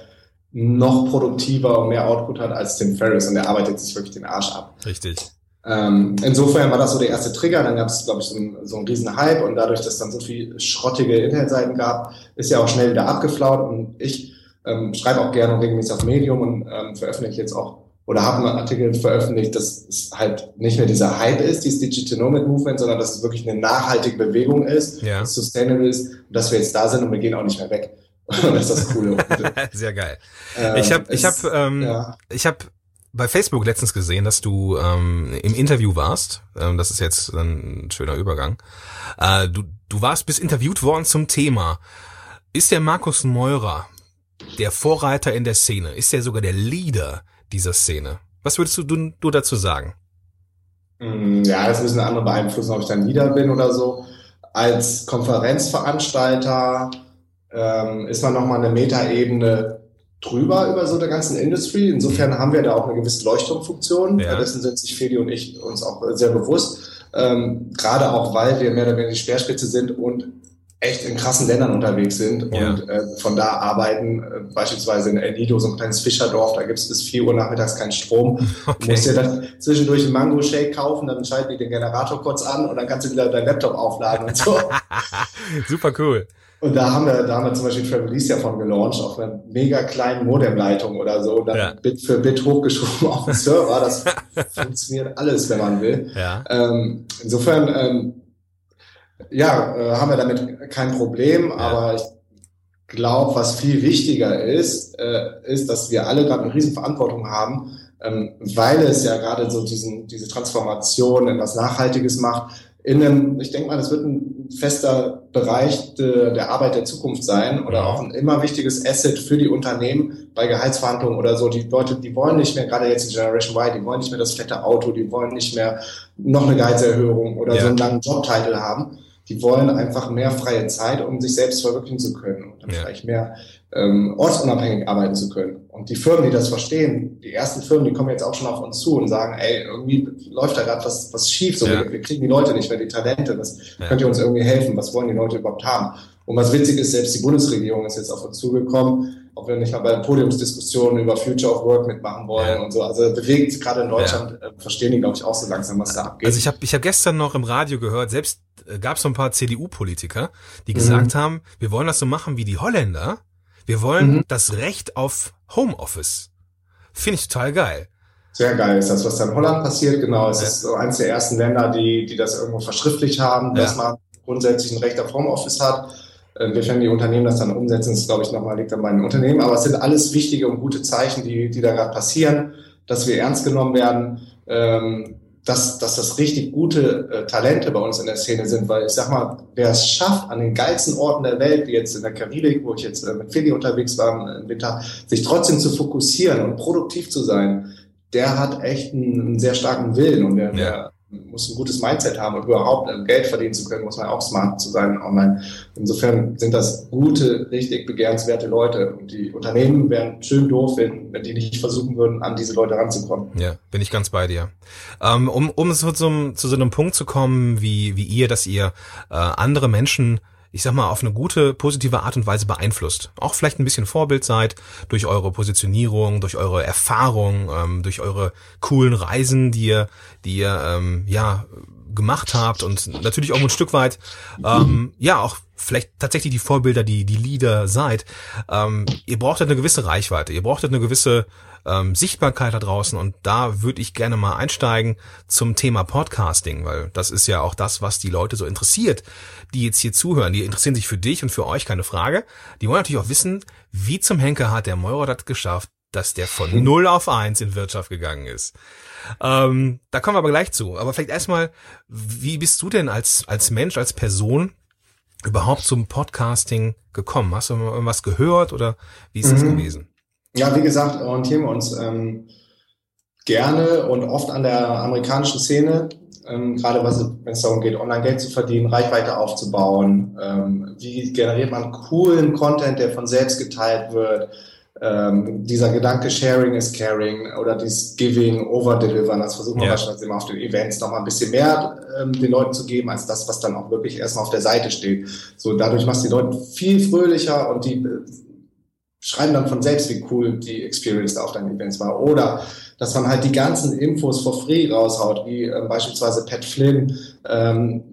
D: noch produktiver und mehr Output hat als Tim Ferriss und der arbeitet sich wirklich den Arsch ab.
B: Richtig.
D: Ähm, insofern war das so der erste Trigger. Dann gab es, glaube ich, so einen, so einen riesen Hype und dadurch, dass es dann so viel schrottige Internetseiten gab, ist ja auch schnell wieder abgeflaut und ich ähm, schreibe auch gerne und regelmäßig auf Medium und ähm, veröffentliche jetzt auch oder habe einen Artikel veröffentlicht, dass es halt nicht mehr dieser Hype ist, dieses Digital Nomad Movement, sondern dass es wirklich eine nachhaltige Bewegung ist,
B: Ja.
D: dass es sustainable ist und dass wir jetzt da sind und wir gehen auch nicht mehr weg. [LAUGHS] Und das ist das Coole. [LAUGHS]
B: Sehr geil.
D: Ähm,
B: Ich habe, ich habe, ähm,
D: ja.
B: ich habe bei Facebook letztens gesehen, dass du ähm, im Interview warst. Ähm, das ist jetzt ein schöner Übergang. Äh, du, du warst bis interviewt worden zum Thema. Ist der Markus Meurer der Vorreiter in der Szene? Ist er sogar der Leader dieser Szene? Was würdest du, du, du dazu sagen?
D: Mm, Ja, das müssen andere beeinflussen, ob ich dann Leader bin oder so. Als Konferenzveranstalter ähm, ist man nochmal eine Metaebene drüber über so der ganzen Industry. Insofern haben wir da auch eine gewisse Leuchtturmfunktion.
B: Ja.
D: Dessen sind sich Feli und ich uns auch sehr bewusst. Ähm, gerade auch, weil wir mehr oder weniger die Speerspitze sind und echt in krassen Ländern unterwegs sind
B: Ja.
D: und äh, von da arbeiten, äh, beispielsweise in El Nido, so ein kleines Fischerdorf, da gibt es bis 4 Uhr nachmittags keinen Strom. [LAUGHS] Du
B: Okay.
D: musst dir dann zwischendurch einen Mango-Shake kaufen, dann schalten die den Generator kurz an und dann kannst du wieder deinen Laptop aufladen und so. [LAUGHS]
B: Super cool.
D: Und da haben wir, da haben wir zum Beispiel Travelist ja von gelauncht, auf einer mega kleinen Modemleitung oder so, und dann
B: Ja.
D: Bit für Bit hochgeschoben [LAUGHS] auf den Server. Das funktioniert alles, wenn man will.
B: Ja.
D: Ähm, insofern, ähm, ja, äh, haben wir damit kein Problem, aber ich glaube, was viel wichtiger ist, äh, ist, dass wir alle gerade eine riesen Verantwortung haben, ähm, weil es ja gerade so diesen, diese Transformation in was Nachhaltiges macht. In einem, ich denke mal, das wird ein fester Bereich de, der Arbeit der Zukunft sein oder
B: Ja.
D: auch ein immer wichtiges Asset für die Unternehmen bei Gehaltsverhandlungen oder so. Die Leute, die wollen nicht mehr, gerade jetzt in Generation Y, die wollen nicht mehr das fette Auto, die wollen nicht mehr noch eine Gehaltserhöhung oder
B: Ja.
D: so einen langen Jobtitel haben. Die wollen einfach mehr freie Zeit, um sich selbst verwirklichen zu können und dann
B: Ja.
D: vielleicht mehr ähm, ortsunabhängig arbeiten zu können. Und die Firmen, die das verstehen, die ersten Firmen, die kommen jetzt auch schon auf uns zu und sagen, ey, irgendwie läuft da gerade was, was schief, so
B: Ja.
D: wir, wir kriegen die Leute nicht mehr, die Talente, was
B: Ja.
D: könnt ihr uns irgendwie helfen, was wollen die Leute überhaupt haben? Und was witzig ist, selbst die Bundesregierung ist jetzt auf uns zugekommen, ob wir nicht mal bei Podiumsdiskussionen über Future of Work mitmachen wollen
B: Ja.
D: und so. Also bewegt gerade in Deutschland, äh, verstehen die, glaube ich, auch so langsam, was da abgeht.
B: Also ich habe ich hab gestern noch im Radio gehört, selbst äh, gab es so ein paar CDU-Politiker, die gesagt haben, wir wollen das so machen wie die Holländer. Wir wollen
D: Mhm.
B: das Recht auf Homeoffice. Finde ich total geil.
D: Sehr geil ist das, was da in Holland passiert. Genau, es
B: Ja.
D: ist so eines der ersten Länder, die, die das irgendwo verschriftlicht haben, dass
B: Ja.
D: man grundsätzlich ein Recht auf Homeoffice hat. Äh, Inwiefern die Unternehmen das dann umsetzen, ist, glaube ich, nochmal liegt dann bei den Unternehmen. Aber es sind alles wichtige und gute Zeichen, die, die da gerade passieren, dass wir ernst genommen werden, ähm, dass, dass das richtig gute äh, Talente bei uns in der Szene sind. Weil ich sag mal, wer es schafft, an den geilsten Orten der Welt, wie jetzt in der Karibik, wo ich jetzt äh, mit Philly unterwegs war im Winter, sich trotzdem zu fokussieren und produktiv zu sein, der hat echt einen, einen sehr starken Willen und der,
B: Ja.
D: Muss ein gutes Mindset haben, um überhaupt äh, Geld verdienen zu können, muss man auch smart zu sein online. Insofern sind das gute, richtig begehrenswerte Leute. Und die Unternehmen wären schön doof, wenn, wenn die nicht versuchen würden, an diese Leute ranzukommen.
B: Ja, bin ich ganz bei dir. Ähm, um um so zum, zu so einem Punkt zu kommen, wie, wie ihr, dass ihr äh, andere Menschen, ich sag mal, auf eine gute, positive Art und Weise beeinflusst. Auch vielleicht ein bisschen Vorbild seid durch eure Positionierung, durch eure Erfahrung, ähm, durch eure coolen Reisen, die ihr, die ihr ähm, ja gemacht habt und natürlich auch ein Stück weit ähm, ja auch vielleicht tatsächlich die Vorbilder, die die Leader seid, ähm, ihr brauchtet eine gewisse Reichweite, ihr brauchtet eine gewisse ähm, Sichtbarkeit da draußen und da würde ich gerne mal einsteigen zum Thema Podcasting, weil das ist ja auch das, was die Leute so interessiert, die jetzt hier zuhören. Die interessieren sich für dich und für euch, keine Frage. Die wollen natürlich auch wissen, wie zum Henker hat der Meurer das geschafft, dass der von 0 auf 1 in Wirtschaft gegangen ist. Ähm, da kommen wir aber gleich zu. Aber vielleicht erstmal, wie bist du denn als, als Mensch, als Person überhaupt zum Podcasting gekommen? Hast du irgendwas gehört oder wie ist das
D: Mhm.
B: gewesen?
D: Ja, wie gesagt, orientieren wir uns ähm, gerne und oft an der amerikanischen Szene, ähm, gerade was, wenn es darum geht, online Geld zu verdienen, Reichweite aufzubauen. Ähm, wie generiert man coolen Content, der von selbst geteilt wird? Ähm, dieser Gedanke Sharing is Caring oder dieses Giving, Over-Delivern, das versuchen wir
B: Ja.
D: beispielsweise immer auf den Events nochmal ein bisschen mehr ähm, den Leuten zu geben, als das, was dann auch wirklich erstmal auf der Seite steht. So, dadurch machst du die Leute viel fröhlicher und die schreiben dann von selbst, wie cool die Experience da auf deinen Events war. Oder dass man halt die ganzen Infos for free raushaut, wie ähm, beispielsweise Pat Flynn, ähm,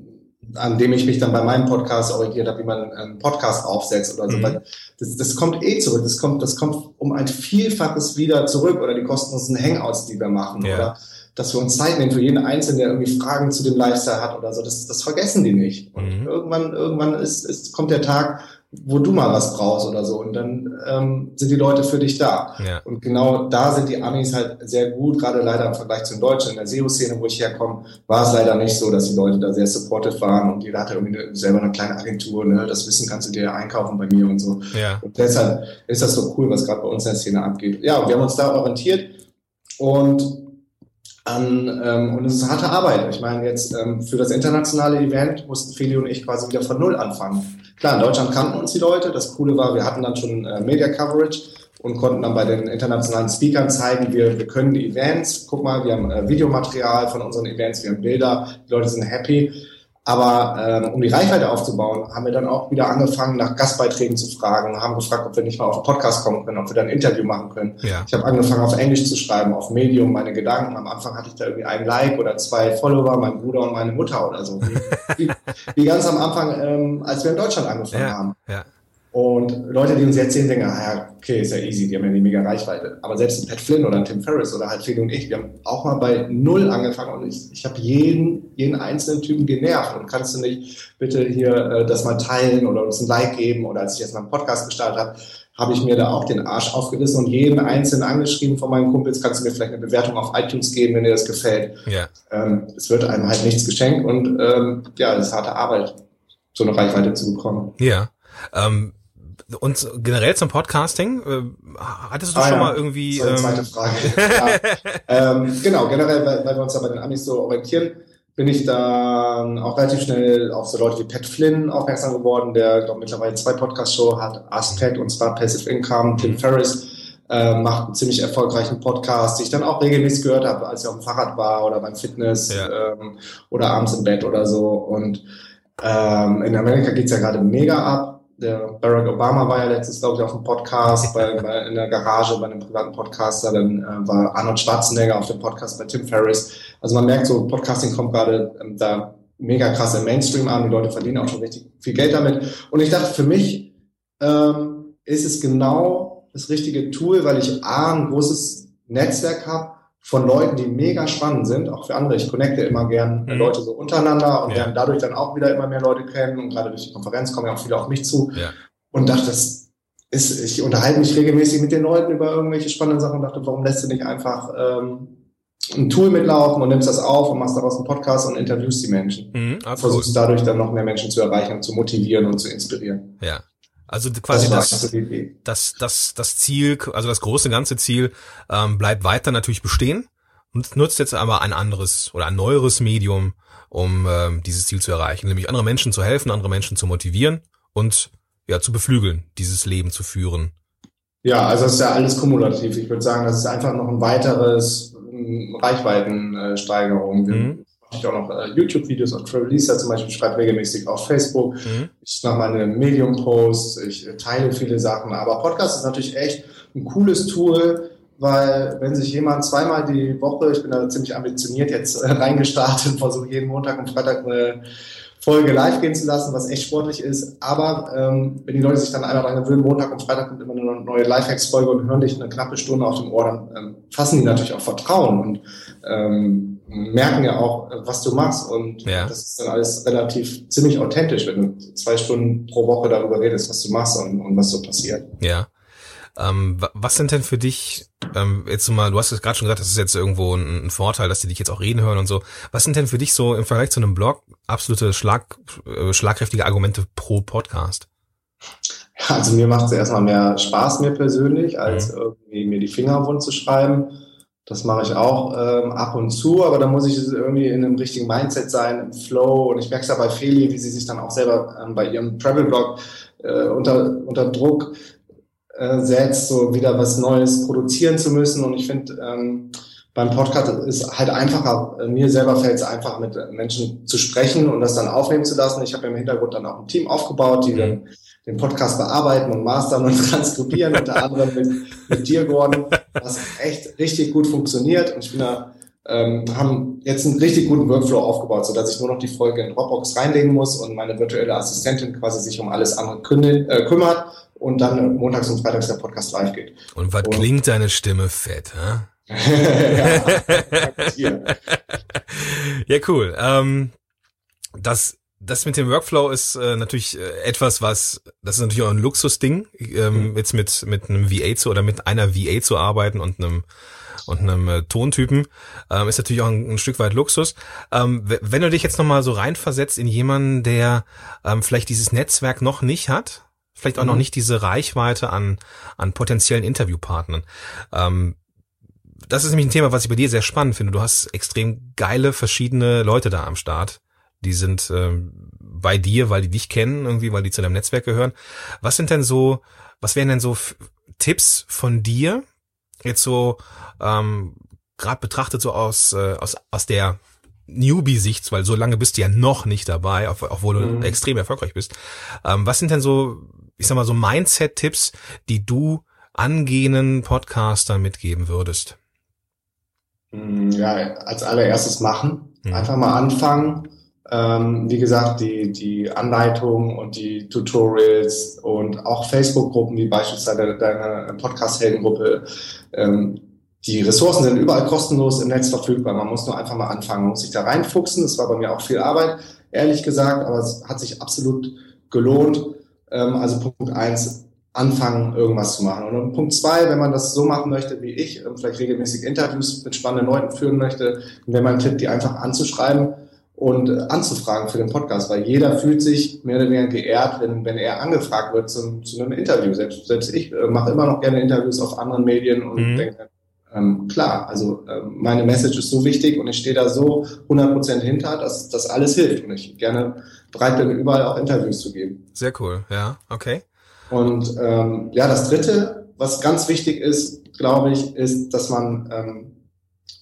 D: an dem ich mich dann bei meinem Podcast orientiert habe, wie man einen Podcast aufsetzt oder so.
B: Mhm.
D: Das, das kommt eh zurück. Das kommt, das kommt um ein Vielfaches wieder zurück. Oder die kostenlosen Hangouts, die wir machen.
B: Ja.
D: Oder dass wir uns Zeit nehmen für jeden Einzelnen, der irgendwie Fragen zu dem Lifestyle hat oder so. Das, das vergessen die nicht. Und
B: Mhm.
D: irgendwann, irgendwann ist, ist, kommt der Tag, wo du mal was brauchst oder so. Und dann ähm, sind die Leute für dich da.
B: Ja.
D: Und genau da sind die Amis halt sehr gut, gerade leider im Vergleich zu den Deutschen. In der SEO-Szene, wo ich herkomme, war es leider nicht so, dass die Leute da sehr supportive waren und jeder hatte irgendwie eine, selber eine kleine Agentur. Ne? Das Wissen kannst du dir einkaufen bei mir und so.
B: Ja.
D: Und deshalb ist das so cool, was gerade bei uns in der Szene abgeht. Ja, wir haben uns da orientiert und an, ähm, und es ist harte Arbeit. Ich meine, jetzt ähm, für das internationale Event mussten Feli und ich quasi wieder von Null anfangen. Klar, in Deutschland kannten uns die Leute. Das Coole war, wir hatten dann schon äh, Media Coverage und konnten dann bei den internationalen Speakern zeigen, wir, wir können die Events. Guck mal, wir haben äh, Videomaterial von unseren Events, wir haben Bilder, die Leute sind happy. Aber ähm, um die Reichweite aufzubauen, haben wir dann auch wieder angefangen, nach Gastbeiträgen zu fragen, haben gefragt, ob wir nicht mal auf Podcast kommen können, ob wir da ein Interview machen können.
B: Ja.
D: Ich habe angefangen, auf Englisch zu schreiben, auf Medium, meine Gedanken. Am Anfang hatte ich da irgendwie einen Like oder zwei Follower, mein Bruder und meine Mutter oder so. Wie, wie, wie ganz am Anfang, ähm, als wir in Deutschland angefangen
B: Ja.
D: haben.
B: Ja.
D: Und Leute, die uns jetzt sehen, denken, ah ja, okay, ist ja easy, die haben ja die mega Reichweite. Aber selbst ein Pat Flynn oder ein Tim Ferriss oder halt Feli und ich, wir haben auch mal bei Null angefangen und ich, ich habe jeden, jeden einzelnen Typen genervt. Und kannst du nicht bitte hier äh, das mal teilen oder uns ein Like geben? Oder als ich jetzt mal einen Podcast gestartet habe, habe ich mir da auch den Arsch aufgerissen und jeden einzelnen angeschrieben von meinen Kumpels, kannst du mir vielleicht eine Bewertung auf iTunes geben, wenn dir das gefällt.
B: Ja.
D: Ähm, es wird einem halt nichts geschenkt und ähm, ja, es ist harte Arbeit, so eine Reichweite zu bekommen.
B: Ja. Ähm, und generell zum Podcasting, äh, hattest du
D: Ah,
B: schon
D: ja.
B: mal irgendwie.
D: So, eine zweite
B: Ähm,
D: Frage. [LAUGHS] ja. ähm, genau, generell, weil, weil wir uns da bei den Amis so orientieren, bin ich dann auch relativ schnell auf so Leute wie Pat Flynn aufmerksam geworden, der glaub, mittlerweile zwei Podcast-Show hat, Aspect und zwar Passive Income, Tim Ferriss äh, macht einen ziemlich erfolgreichen Podcast, den ich dann auch regelmäßig gehört habe, als ich auf dem Fahrrad war oder beim Fitness
B: Ja.
D: ähm, oder abends im Bett oder so. Und ähm, in Amerika geht's ja gerade mega ab. Der Barack Obama war ja letztens, glaube ich, auf dem Podcast, bei, [LAUGHS] bei, in der Garage bei einem privaten Podcaster. Dann äh, war Arnold Schwarzenegger auf dem Podcast bei Tim Ferriss. Also man merkt so, Podcasting kommt gerade ähm, da mega krass im Mainstream an. Die Leute verdienen auch schon richtig viel Geld damit. Und ich dachte, für mich ähm, ist es genau das richtige Tool, weil ich A, ein großes Netzwerk habe von Leuten, die mega spannend sind, auch für andere. Ich connecte immer gern
B: Mhm.
D: Leute so untereinander und
B: Ja.
D: lerne dadurch dann auch wieder immer mehr Leute kennen und gerade durch die Konferenz kommen ja auch viele auf mich zu
B: Ja.
D: und dachte, das ist, ich unterhalte mich regelmäßig mit den Leuten über irgendwelche spannenden Sachen und dachte, warum lässt du nicht einfach ähm, ein Tool mitlaufen und nimmst das auf und machst daraus einen Podcast und interviewst die Menschen.
B: mhm, ah, cool.
D: Versuchst dadurch dann noch mehr Menschen zu erreichen zu motivieren und zu inspirieren.
B: Ja. Also quasi das,
D: Idee.
B: das, das, das Ziel, also das große ganze Ziel ähm, bleibt weiter natürlich bestehen und nutzt jetzt aber ein anderes oder ein neueres Medium, um ähm, dieses Ziel zu erreichen, nämlich andere Menschen zu helfen, andere Menschen zu motivieren und ja zu beflügeln, dieses Leben zu führen.
D: Ja, also es ist ja alles kumulativ. Ich würde sagen, das ist einfach noch ein weiteres ähm, Reichweitensteigerung.
B: Mhm.
D: Ich auch noch äh, YouTube-Videos auf Travelista zum Beispiel, schreibe regelmäßig auf Facebook.
B: Mhm.
D: Ich mache meine Medium-Posts, ich äh, teile viele Sachen. Aber Podcast ist natürlich echt ein cooles Tool, weil wenn sich jemand zweimal die Woche, ich bin da ziemlich ambitioniert jetzt äh, reingestartet, versuche jeden Montag und Freitag eine Folge live gehen zu lassen, was echt sportlich ist. Aber ähm, wenn die Leute sich dann einmal daran gewöhnen, Montag und Freitag kommt immer eine neue Lifehacks-Folge und hören dich eine knappe Stunde auf dem Ohr, dann ähm, fassen die natürlich auch Vertrauen und ähm, merken ja auch, äh, was du machst. Und
B: Ja.
D: das ist dann alles relativ ziemlich authentisch, wenn du zwei Stunden pro Woche darüber redest, was du machst und, und was so passiert.
B: Ja. Ähm, wa- was sind denn für dich, ähm, jetzt mal, du hast es gerade schon gesagt, das ist jetzt irgendwo ein, ein Vorteil, dass die dich jetzt auch reden hören und so. Was sind denn für dich so im Vergleich zu einem Blog absolute Schlag, äh, schlagkräftige Argumente pro Podcast?
D: Ja, Also mir macht es erstmal mehr Spaß, mir persönlich, als
B: Mhm.
D: irgendwie mir die Finger wund zu schreiben. Das mache ich auch ähm, ab und zu, aber da muss ich irgendwie in einem richtigen Mindset sein, im Flow. Und ich merke es ja bei Feli, wie sie sich dann auch selber ähm, bei ihrem Travel-Blog äh, unter, unter Druck äh, setzt, so wieder was Neues produzieren zu müssen. Und ich finde, ähm, beim Podcast ist halt einfacher, mir selber fällt es einfach, mit Menschen zu sprechen und das dann aufnehmen zu lassen. Ich habe im Hintergrund dann auch ein Team aufgebaut, die dann den Podcast bearbeiten und mastern und [LAUGHS] transkribieren, unter anderem mit, mit dir, Gordon, was echt richtig gut funktioniert. Und ich finde, ähm, haben jetzt einen richtig guten Workflow aufgebaut, sodass ich nur noch die Folge in Dropbox reinlegen muss und meine virtuelle Assistentin quasi sich um alles andere künde, äh, kümmert und dann montags und freitags der Podcast live geht.
B: Und was
D: Oh.
B: klingt deine Stimme fett, hä? [LAUGHS]
D: ja, [LAUGHS]
B: ja, cool. Ähm, das, das mit dem Workflow ist äh, natürlich äh, etwas, was, das ist natürlich auch ein Luxusding, ähm, jetzt mit, mit einem VA zu oder mit einer VA zu arbeiten und einem und einem äh, Tontypen, ähm, ist natürlich auch ein, ein Stück weit Luxus. Ähm, wenn du dich jetzt nochmal so reinversetzt in jemanden, der ähm, vielleicht dieses Netzwerk noch nicht hat, vielleicht auch noch nicht diese Reichweite an, an potenziellen Interviewpartnern, ähm, das ist nämlich ein Thema, was ich bei dir sehr spannend finde. Du hast extrem geile verschiedene Leute da am Start. Die sind ähm, bei dir, weil die dich kennen, irgendwie, weil die zu deinem Netzwerk gehören. Was sind denn so, was wären denn so F Tipps von dir, jetzt so ähm, gerade betrachtet so aus, äh, aus, aus der Newbie-Sicht, weil so lange bist du ja noch nicht dabei, ob- obwohl du
D: Mhm.
B: extrem erfolgreich bist. Ähm, was sind denn so, ich sag mal, so Mindset-Tipps, die du angehenden Podcastern mitgeben würdest?
D: Mm, Ja, als allererstes machen.
B: Mhm.
D: Einfach mal anfangen. Ähm, wie gesagt, die, die Anleitung und die Tutorials und auch Facebook-Gruppen, wie beispielsweise deine Podcast-Heldengruppe. Ähm, die Ressourcen sind überall kostenlos im Netz verfügbar. Man muss nur einfach mal anfangen, man muss sich da reinfuchsen. Das war bei mir auch viel Arbeit, ehrlich gesagt, aber es hat sich absolut gelohnt. Ähm, also Punkt eins, anfangen, irgendwas zu machen. Und Punkt zwei, wenn man das so machen möchte wie ich, ähm, vielleicht regelmäßig Interviews mit spannenden Leuten führen möchte, dann wäre mein Tipp, die einfach anzuschreiben und anzufragen für den Podcast, weil jeder fühlt sich mehr oder weniger geehrt, wenn, wenn er angefragt wird zum, zu einem Interview. Selbst, selbst ich äh, mache immer noch gerne Interviews auf anderen Medien und
B: Mhm.
D: denke, ähm, klar, also ähm, meine Message ist so wichtig und ich stehe da so 100% hinter, dass das alles hilft und ich gerne bereit bin, überall auch Interviews zu geben.
B: Sehr cool, ja, okay.
D: Und ähm, ja, das Dritte, was ganz wichtig ist, glaube ich, ist, dass man ähm,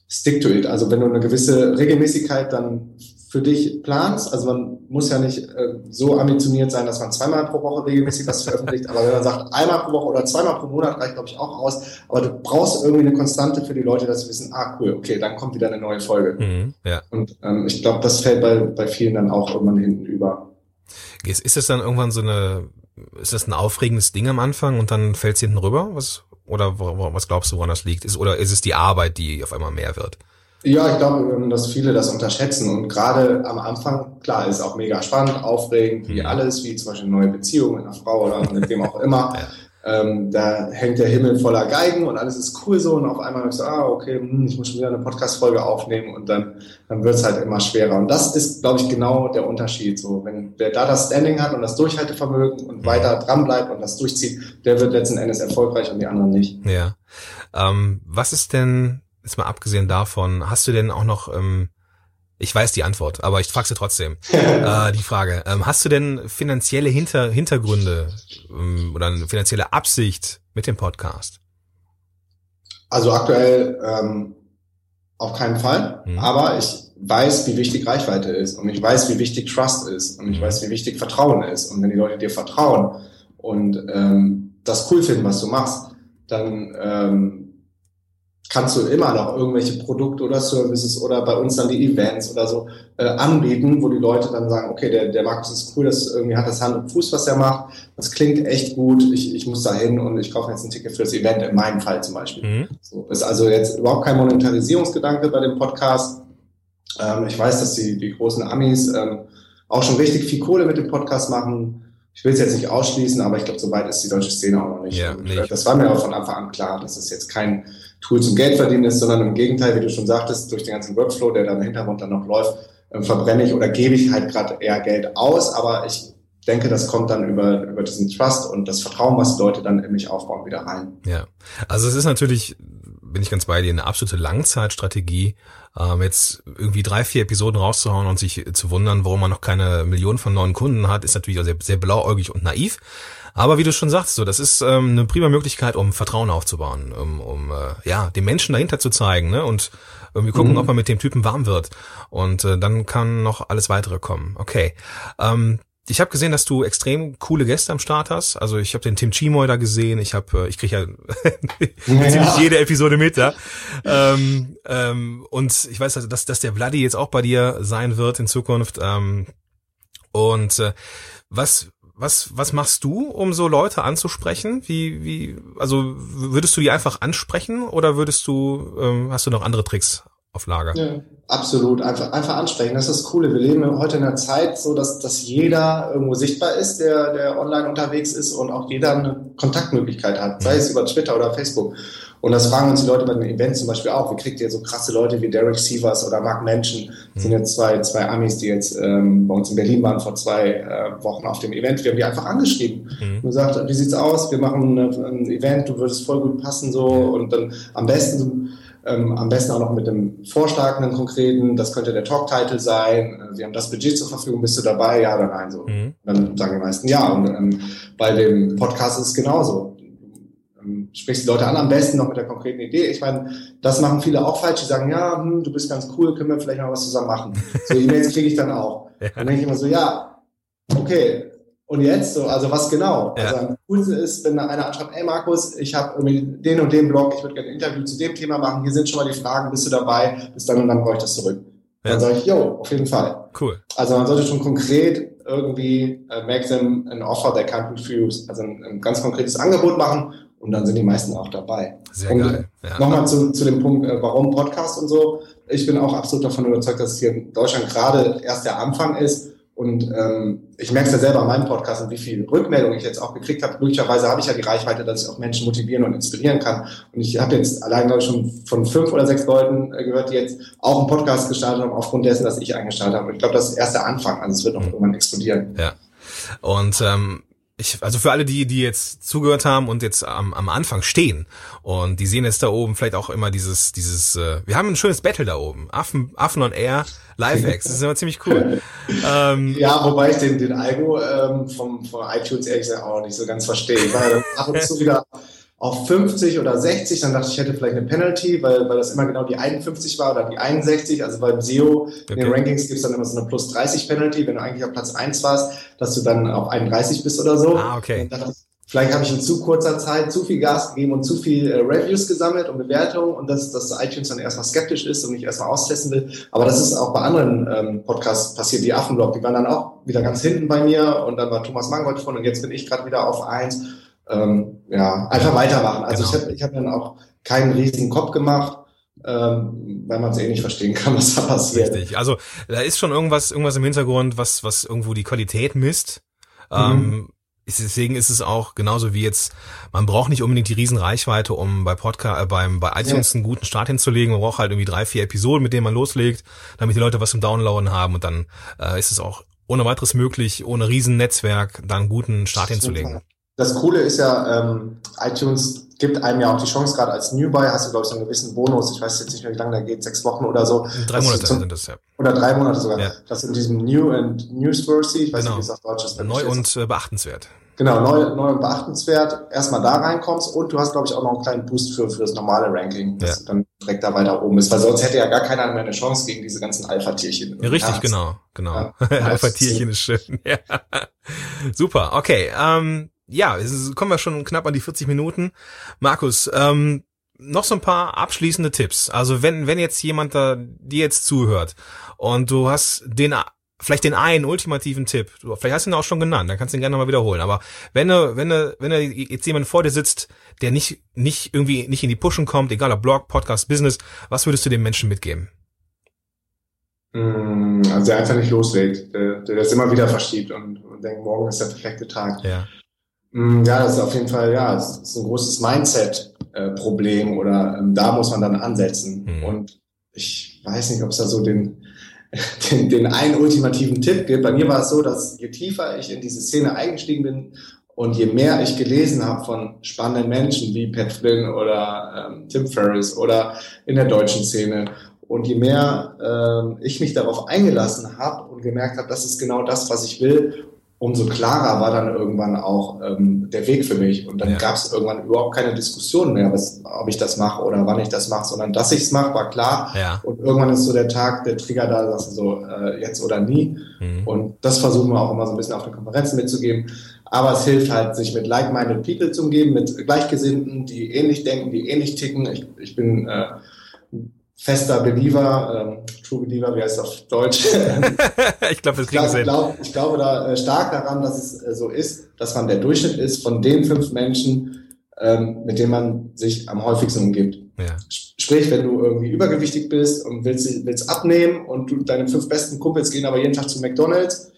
D: stick to it. Also wenn du eine gewisse Regelmäßigkeit dann für dich planst, also man muss ja nicht äh, so ambitioniert sein, dass man zweimal pro Woche regelmäßig was veröffentlicht, aber wenn man sagt, einmal pro Woche oder zweimal pro Monat reicht, glaube ich, auch aus. Aber du brauchst irgendwie eine Konstante für die Leute, dass sie wissen, ah cool, okay, dann kommt wieder eine neue Folge.
B: Mhm, ja.
D: Und ähm, ich glaube, das fällt bei, bei vielen dann auch irgendwann hinten über.
B: Ist, es dann irgendwann so eine, ist das ein aufregendes Ding am Anfang und dann fällt es hinten rüber? Was, oder was glaubst du, woran das liegt? Ist, oder ist es die Arbeit, die auf einmal mehr wird?
D: Ja, ich glaube, ähm, dass viele das unterschätzen und gerade am Anfang, klar, ist auch mega spannend, aufregend, wie
B: Mhm.
D: alles, wie zum Beispiel eine neue Beziehung mit einer Frau oder [LAUGHS] mit wem auch immer. ähm, da hängt der Himmel voller Geigen und alles ist cool so und auf einmal denkst du, ah, okay, hm, ich muss schon wieder eine Podcast-Folge aufnehmen und dann, dann wird's halt immer schwerer. Und das ist, glaube ich, genau der Unterschied. So, wenn wer da das Standing hat und das Durchhaltevermögen und weiter dran bleibt und das durchzieht, der wird letzten Endes erfolgreich und die anderen nicht.
B: Ja. Ähm, was ist denn, jetzt mal abgesehen davon, hast du denn auch noch, ähm, ich weiß die Antwort, aber ich frage sie trotzdem. [LAUGHS] äh, die Frage, ähm, hast du denn finanzielle Hinter Hintergründe ähm, oder eine finanzielle Absicht mit dem Podcast?
D: Also aktuell ähm, auf keinen Fall,
B: Mhm.
D: aber ich weiß, wie wichtig Reichweite ist und ich weiß, wie wichtig Trust ist und ich
B: Mhm.
D: weiß, wie wichtig Vertrauen ist. Und wenn die Leute dir vertrauen und ähm, das cool finden, was du machst, dann ähm, kannst du immer noch irgendwelche Produkte oder Services oder bei uns dann die Events oder so äh, anbieten, wo die Leute dann sagen, okay, der, der Markus ist cool, das irgendwie hat das Hand und Fuß, was er macht, das klingt echt gut, ich, ich muss da hin und ich kaufe jetzt ein Ticket für das Event, in meinem Fall zum Beispiel. Mhm. So, ist also jetzt überhaupt kein Monetarisierungsgedanke bei dem Podcast. Ähm, ich weiß, dass die, die großen Amis ähm, auch schon richtig viel Kohle mit dem Podcast machen ich will es jetzt nicht ausschließen, aber ich glaube, so weit ist die deutsche Szene auch noch nicht. Ja, nicht. Äh, das war mir auch von Anfang an klar, dass es jetzt kein Tool zum Geldverdienen ist, sondern im Gegenteil, wie du schon sagtest, durch den ganzen Workflow, der dann im Hintergrund dann noch läuft, äh, verbrenne ich oder gebe ich halt gerade eher Geld aus, aber ich denke, das kommt dann über, über diesen Trust und das Vertrauen, was Leute dann in mich aufbauen, wieder rein.
B: Ja, also es ist natürlich, bin ich ganz bei dir, eine absolute Langzeitstrategie, ähm, jetzt irgendwie drei, vier Episoden rauszuhauen und sich zu wundern, warum man noch keine Millionen von neuen Kunden hat, ist natürlich sehr, sehr blauäugig und naiv. Aber wie du schon sagst, so das ist ähm, eine prima Möglichkeit, um Vertrauen aufzubauen, um, um äh, ja den Menschen dahinter zu zeigen, ne? Und irgendwie gucken, mhm. ob man mit dem Typen warm wird. Und äh, dann kann noch alles weitere kommen. Okay. Ähm, ich habe gesehen, dass du extrem coole Gäste am Start hast. Also ich habe den Tim Chimoy da gesehen. Ich habe, äh, ich kriege ja, [LAUGHS] ja ziemlich jede Episode mit da. Ähm, ähm, und ich weiß, also, dass, dass der Bloody jetzt auch bei dir sein wird in Zukunft. Ähm, und äh, was was was machst du, um so Leute anzusprechen? Wie wie also würdest du die einfach ansprechen oder würdest du ähm, hast du noch andere Tricks auf Lager. Ja,
D: absolut, einfach, einfach ansprechen. Das ist das Coole. Wir leben heute in einer Zeit so, dass, dass jeder irgendwo sichtbar ist, der, der online unterwegs ist und auch jeder eine Kontaktmöglichkeit hat, sei es über Twitter oder Facebook. Und das fragen uns die Leute bei den Events zum Beispiel auch. Wie kriegt ihr so krasse Leute wie Derek Sievers oder Mark Menschen? Das sind jetzt zwei, zwei Amis, die jetzt ähm, bei uns in Berlin waren vor zwei äh, Wochen auf dem Event. Wir haben die einfach angeschrieben mhm. und gesagt, wie sieht's aus? Wir machen ein Event, du würdest voll gut passen so und dann am besten ähm, am besten auch noch mit einem Vorschlag, einen konkreten, das könnte der Talk-Title sein, äh, wir haben das Budget zur Verfügung, bist du dabei, ja oder nein? So. Mhm. Dann sagen die meisten ja. Und ähm, bei dem Podcast ist es genauso. Sprichst die Leute an, am besten noch mit der konkreten Idee. Ich meine, das machen viele auch falsch, die sagen, ja, hm, du bist ganz cool, können wir vielleicht mal was zusammen machen. [LAUGHS] So E-Mails kriege ich dann auch. Ja. Dann denke ich immer so, ja, okay, und jetzt so, also was genau? Ja. Also am coolsten ist, wenn einer anschreibt, ey Markus, ich habe irgendwie den und den Blog, ich würde gerne ein Interview zu dem Thema machen, hier sind schon mal die Fragen, bist du dabei? Bis dann und dann brauche ich das zurück. Ja. Dann sage ich, yo, auf jeden Fall.
B: Cool.
D: Also man sollte schon konkret irgendwie uh, make them an offer they can't refuse. Also ein, ein, ganz konkretes Angebot machen und dann sind die meisten auch dabei.
B: Sehr und geil.
D: Ja. Nochmal zu, zu dem Punkt, äh, warum Podcast und so. Ich bin auch absolut davon überzeugt, dass es hier in Deutschland gerade erst der Anfang ist und ähm, ich merke es ja selber an meinem Podcast und wie viel Rückmeldung ich jetzt auch gekriegt habe. Möglicherweise habe ich ja die Reichweite, dass ich auch Menschen motivieren und inspirieren kann. Und ich habe jetzt allein, glaube ich, schon von fünf oder sechs Leuten äh, gehört, die jetzt auch einen Podcast gestartet haben, aufgrund dessen, dass ich eingestartet habe. Und ich glaube, das ist erst der Anfang. Also es wird noch mhm. irgendwann explodieren.
B: Ja. Und ähm, ich, also für alle die, die jetzt zugehört haben und jetzt am, am Anfang stehen und die sehen jetzt da oben vielleicht auch immer dieses, dieses, äh, wir haben ein schönes Battle da oben. Affen, Affen on Air, Lifehacks, das ist immer ziemlich cool.
D: ähm, [LAUGHS] ja, wobei ich den, den Algo ähm, vom, von iTunes ehrlich gesagt auch nicht so ganz verstehe. Weil ab und zu wieder auf 50 oder 60, dann dachte ich, ich hätte vielleicht eine Penalty, weil, weil das immer genau die 51 war oder die 61. Also beim SEO okay. in den Rankings gibt es dann immer so eine plus 30 Penalty, wenn du eigentlich auf Platz 1 warst, dass du dann auf 31 bist oder so.
B: Ah, okay.
D: Vielleicht habe ich in zu kurzer Zeit zu viel Gas gegeben und zu viel äh, Reviews gesammelt und Bewertungen und dass, dass iTunes dann erstmal skeptisch ist und mich erstmal austesten will. Aber das ist auch bei anderen ähm, Podcasts passiert, wie Affenblog. Die waren dann auch wieder ganz hinten bei mir und dann war Thomas Mangold von und jetzt bin ich gerade wieder auf 1 ähm, ja, einfach weitermachen. Also genau. ich habe ich hab dann auch keinen riesigen Kopf gemacht, ähm, weil man es eh nicht verstehen kann, [LAUGHS] was da passiert.
B: Richtig. Also da ist schon irgendwas, irgendwas im Hintergrund, was, was irgendwo die Qualität misst. Mhm. Ähm, deswegen ist es auch genauso wie jetzt, man braucht nicht unbedingt die Riesenreichweite, um bei Podcast, äh, beim, bei iTunes ja. einen guten Start hinzulegen. Man braucht halt irgendwie drei, vier Episoden, mit denen man loslegt, damit die Leute was zum Downloaden haben und dann äh, ist es auch ohne weiteres möglich, ohne Riesennetzwerk, da einen guten Start hinzulegen.
D: Das Coole ist ja, ähm, iTunes gibt einem ja auch die Chance, gerade als Newbuy hast du, glaube ich, so einen gewissen Bonus. Ich weiß jetzt nicht mehr, wie lange der geht, sechs Wochen oder so.
B: Drei Monate zum, sind das, ja.
D: Oder drei Monate sogar. Ja. Das in diesem New and Newsworthy, ich weiß
B: genau.
D: nicht, wie es auf Deutsch ist.
B: Neu und äh, beachtenswert.
D: Genau, neu, neu und beachtenswert. Erstmal da reinkommst und du hast, glaube ich, auch noch einen kleinen Boost für, für das normale Ranking, dass ja. du dann direkt da weiter oben bist. Weil sonst hätte ja gar keiner mehr eine Chance gegen diese ganzen Alpha-Tierchen.
B: Ja, richtig, Herz. genau, genau. Ja, [LAUGHS] Alpha-Tierchen ist schön. [LAUGHS] Ja. Super, okay. Ähm, ja, es ist, kommen wir schon knapp an die 40 Minuten. Markus, ähm, noch so ein paar abschließende Tipps. Also wenn, wenn jetzt jemand da dir jetzt zuhört und du hast den vielleicht den einen ultimativen Tipp, du, vielleicht hast du ihn auch schon genannt, dann kannst du ihn gerne nochmal wiederholen. Aber wenn du, wenn du, wenn du jetzt jemand vor dir sitzt, der nicht, nicht irgendwie nicht in die Pushen kommt, egal ob Blog, Podcast, Business, was würdest du dem Menschen mitgeben?
D: Mm, Also der einfach nicht loslegt, der, der das immer wieder verschiebt und, und denkt, morgen ist der perfekte Tag.
B: Ja.
D: Mm, Ja, das ist auf jeden Fall, ja, das ist ein großes Mindset-Problem oder ähm, da muss man dann ansetzen.
B: Mhm.
D: Und ich weiß nicht, ob es da so den, [LAUGHS] den, den einen ultimativen Tipp gibt. Bei mir war es so, dass je tiefer ich in diese Szene eingestiegen bin und je mehr ich gelesen habe von spannenden Menschen wie Pat Flynn oder ähm, Tim Ferriss oder in der deutschen Szene und je mehr ähm, ich mich darauf eingelassen habe und gemerkt habe, das ist genau das, was ich will, umso klarer war dann irgendwann auch ähm, der Weg für mich. Und dann
B: Ja.
D: gab es irgendwann überhaupt keine Diskussion mehr, was, ob ich das mache oder wann ich das mache, sondern dass ich es mache, war klar.
B: Ja.
D: Und irgendwann ist so der Tag, der Trigger da, sagst du so, äh, jetzt oder nie.
B: Mhm.
D: Und das versuchen wir auch immer so ein bisschen auf den Konferenzen mitzugeben. Aber es hilft halt, sich mit like-minded people zu umgeben, mit Gleichgesinnten, die ähnlich denken, die ähnlich ticken. Ich, ich bin äh, fester Believer, ähm, True Believer, wie heißt das auf Deutsch? [LAUGHS]
B: ich glaube, das
D: Ich
B: kriegen
D: glaube,
B: hin.
D: glaub, ich glaube da äh, stark daran, dass es äh, so ist, dass man der Durchschnitt ist von den fünf Menschen, ähm, mit denen man sich am häufigsten umgibt.
B: Ja.
D: Sp- Sprich, wenn du irgendwie übergewichtig bist und willst, willst abnehmen und du, deine fünf besten Kumpels gehen aber jeden Tag zu McDonalds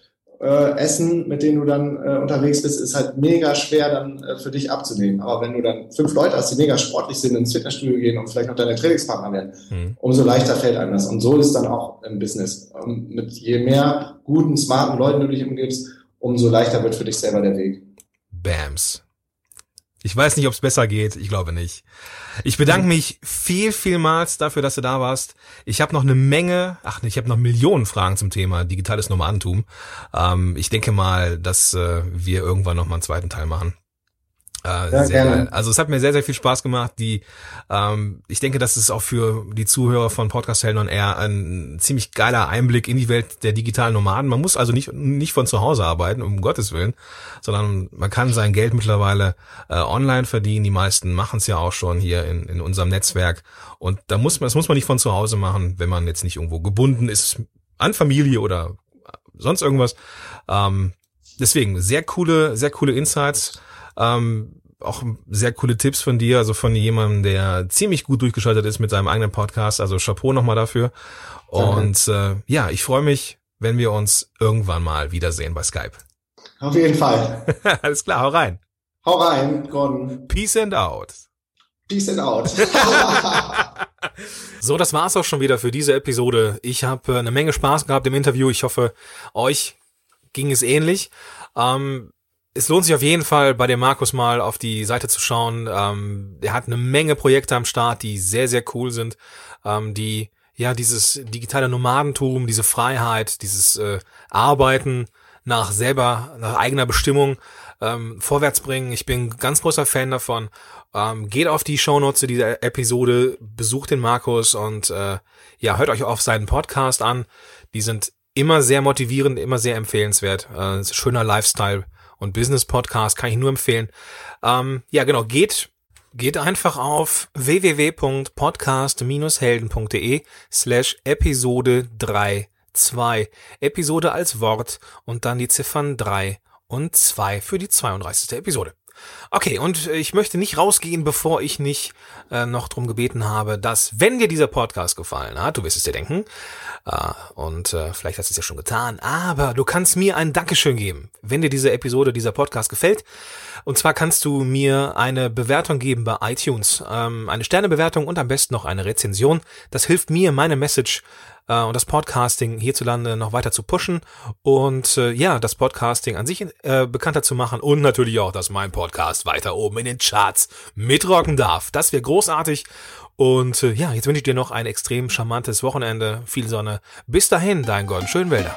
D: äh, essen, mit denen du dann äh, unterwegs bist, ist halt mega schwer dann äh, für dich abzunehmen. Aber wenn du dann fünf Leute hast, die mega sportlich sind, ins Fitnessstudio gehen und vielleicht noch deine Trainingspartner werden,
B: Mhm.
D: umso leichter fällt einem das. Und so ist es dann auch im Business. Und mit je mehr guten, smarten Leuten du dich umgibst, umso leichter wird für dich selber der Weg.
B: Bams. Ich weiß nicht, ob es besser geht. Ich glaube nicht. Ich bedanke mich viel, vielmals dafür, dass du da warst. Ich habe noch eine Menge, ach, ich habe noch Millionen Fragen zum Thema digitales Nomadentum. Ähm, ich denke mal, dass äh, wir irgendwann noch mal einen zweiten Teil machen. Äh,
D: Ja,
B: sehr
D: gerne.
B: Also es hat mir sehr, sehr viel Spaß gemacht. Die, ähm, ich denke, das ist auch für die Zuhörer von Podcast Helden on Air ein ziemlich geiler Einblick in die Welt der digitalen Nomaden. Man muss also nicht, nicht von zu Hause arbeiten, um Gottes Willen, sondern man kann sein Geld mittlerweile äh, online verdienen. Die meisten machen es ja auch schon hier in, in unserem Netzwerk. Und da muss man, das muss man nicht von zu Hause machen, wenn man jetzt nicht irgendwo gebunden ist an Familie oder sonst irgendwas. Ähm, deswegen sehr coole, sehr coole Insights. Ähm, auch sehr coole Tipps von dir, also von jemandem, der ziemlich gut durchgeschaltet ist mit seinem eigenen Podcast. Also Chapeau nochmal dafür. Und äh, ja, ich freue mich, wenn wir uns irgendwann mal wiedersehen bei Skype.
D: Auf jeden Fall. [LAUGHS]
B: Alles klar, hau rein.
D: Hau rein, Gordon.
B: Peace and out.
D: Peace and out. [LAUGHS]
B: So, das war's auch schon wieder für diese Episode. Ich habe äh, eine Menge Spaß gehabt im Interview. Ich hoffe, euch ging es ähnlich. Ähm, es lohnt sich auf jeden Fall, bei dem Markus mal auf die Seite zu schauen. Ähm, er hat eine Menge Projekte am Start, die sehr, sehr cool sind, ähm, die ja dieses digitale Nomadentum, diese Freiheit, dieses äh, Arbeiten nach selber, nach eigener Bestimmung ähm, vorwärts bringen. Ich bin ganz großer Fan davon. Ähm, geht auf die Shownotes zu dieser Episode, besucht den Markus und äh, ja, hört euch auf seinen Podcast an. Die sind immer sehr motivierend, immer sehr empfehlenswert. Äh, schöner Lifestyle und Business Podcast kann ich nur empfehlen. Ähm, ja, genau, geht Geht einfach auf www.podcast-helden.de slash Episode 32. Episode als Wort und dann die Ziffern 3 und 2 für die 32. Episode. Okay, und ich möchte nicht rausgehen, bevor ich nicht äh, noch drum gebeten habe, dass, wenn dir dieser Podcast gefallen hat, du wirst es dir denken, äh, und äh, vielleicht hast du es ja schon getan, aber du kannst mir ein Dankeschön geben, wenn dir diese Episode, dieser Podcast gefällt. Und zwar kannst du mir eine Bewertung geben bei iTunes, ähm, eine Sternebewertung und am besten noch eine Rezension. Das hilft mir, meine Message äh, und das Podcasting hierzulande noch weiter zu pushen und äh, ja, das Podcasting an sich äh, bekannter zu machen und natürlich auch, dass mein Podcast weiter oben in den Charts mitrocken darf. Das wäre großartig. Und äh, ja, jetzt wünsche ich dir noch ein extrem charmantes Wochenende, viel Sonne. Bis dahin, dein Gordon Schönwälder.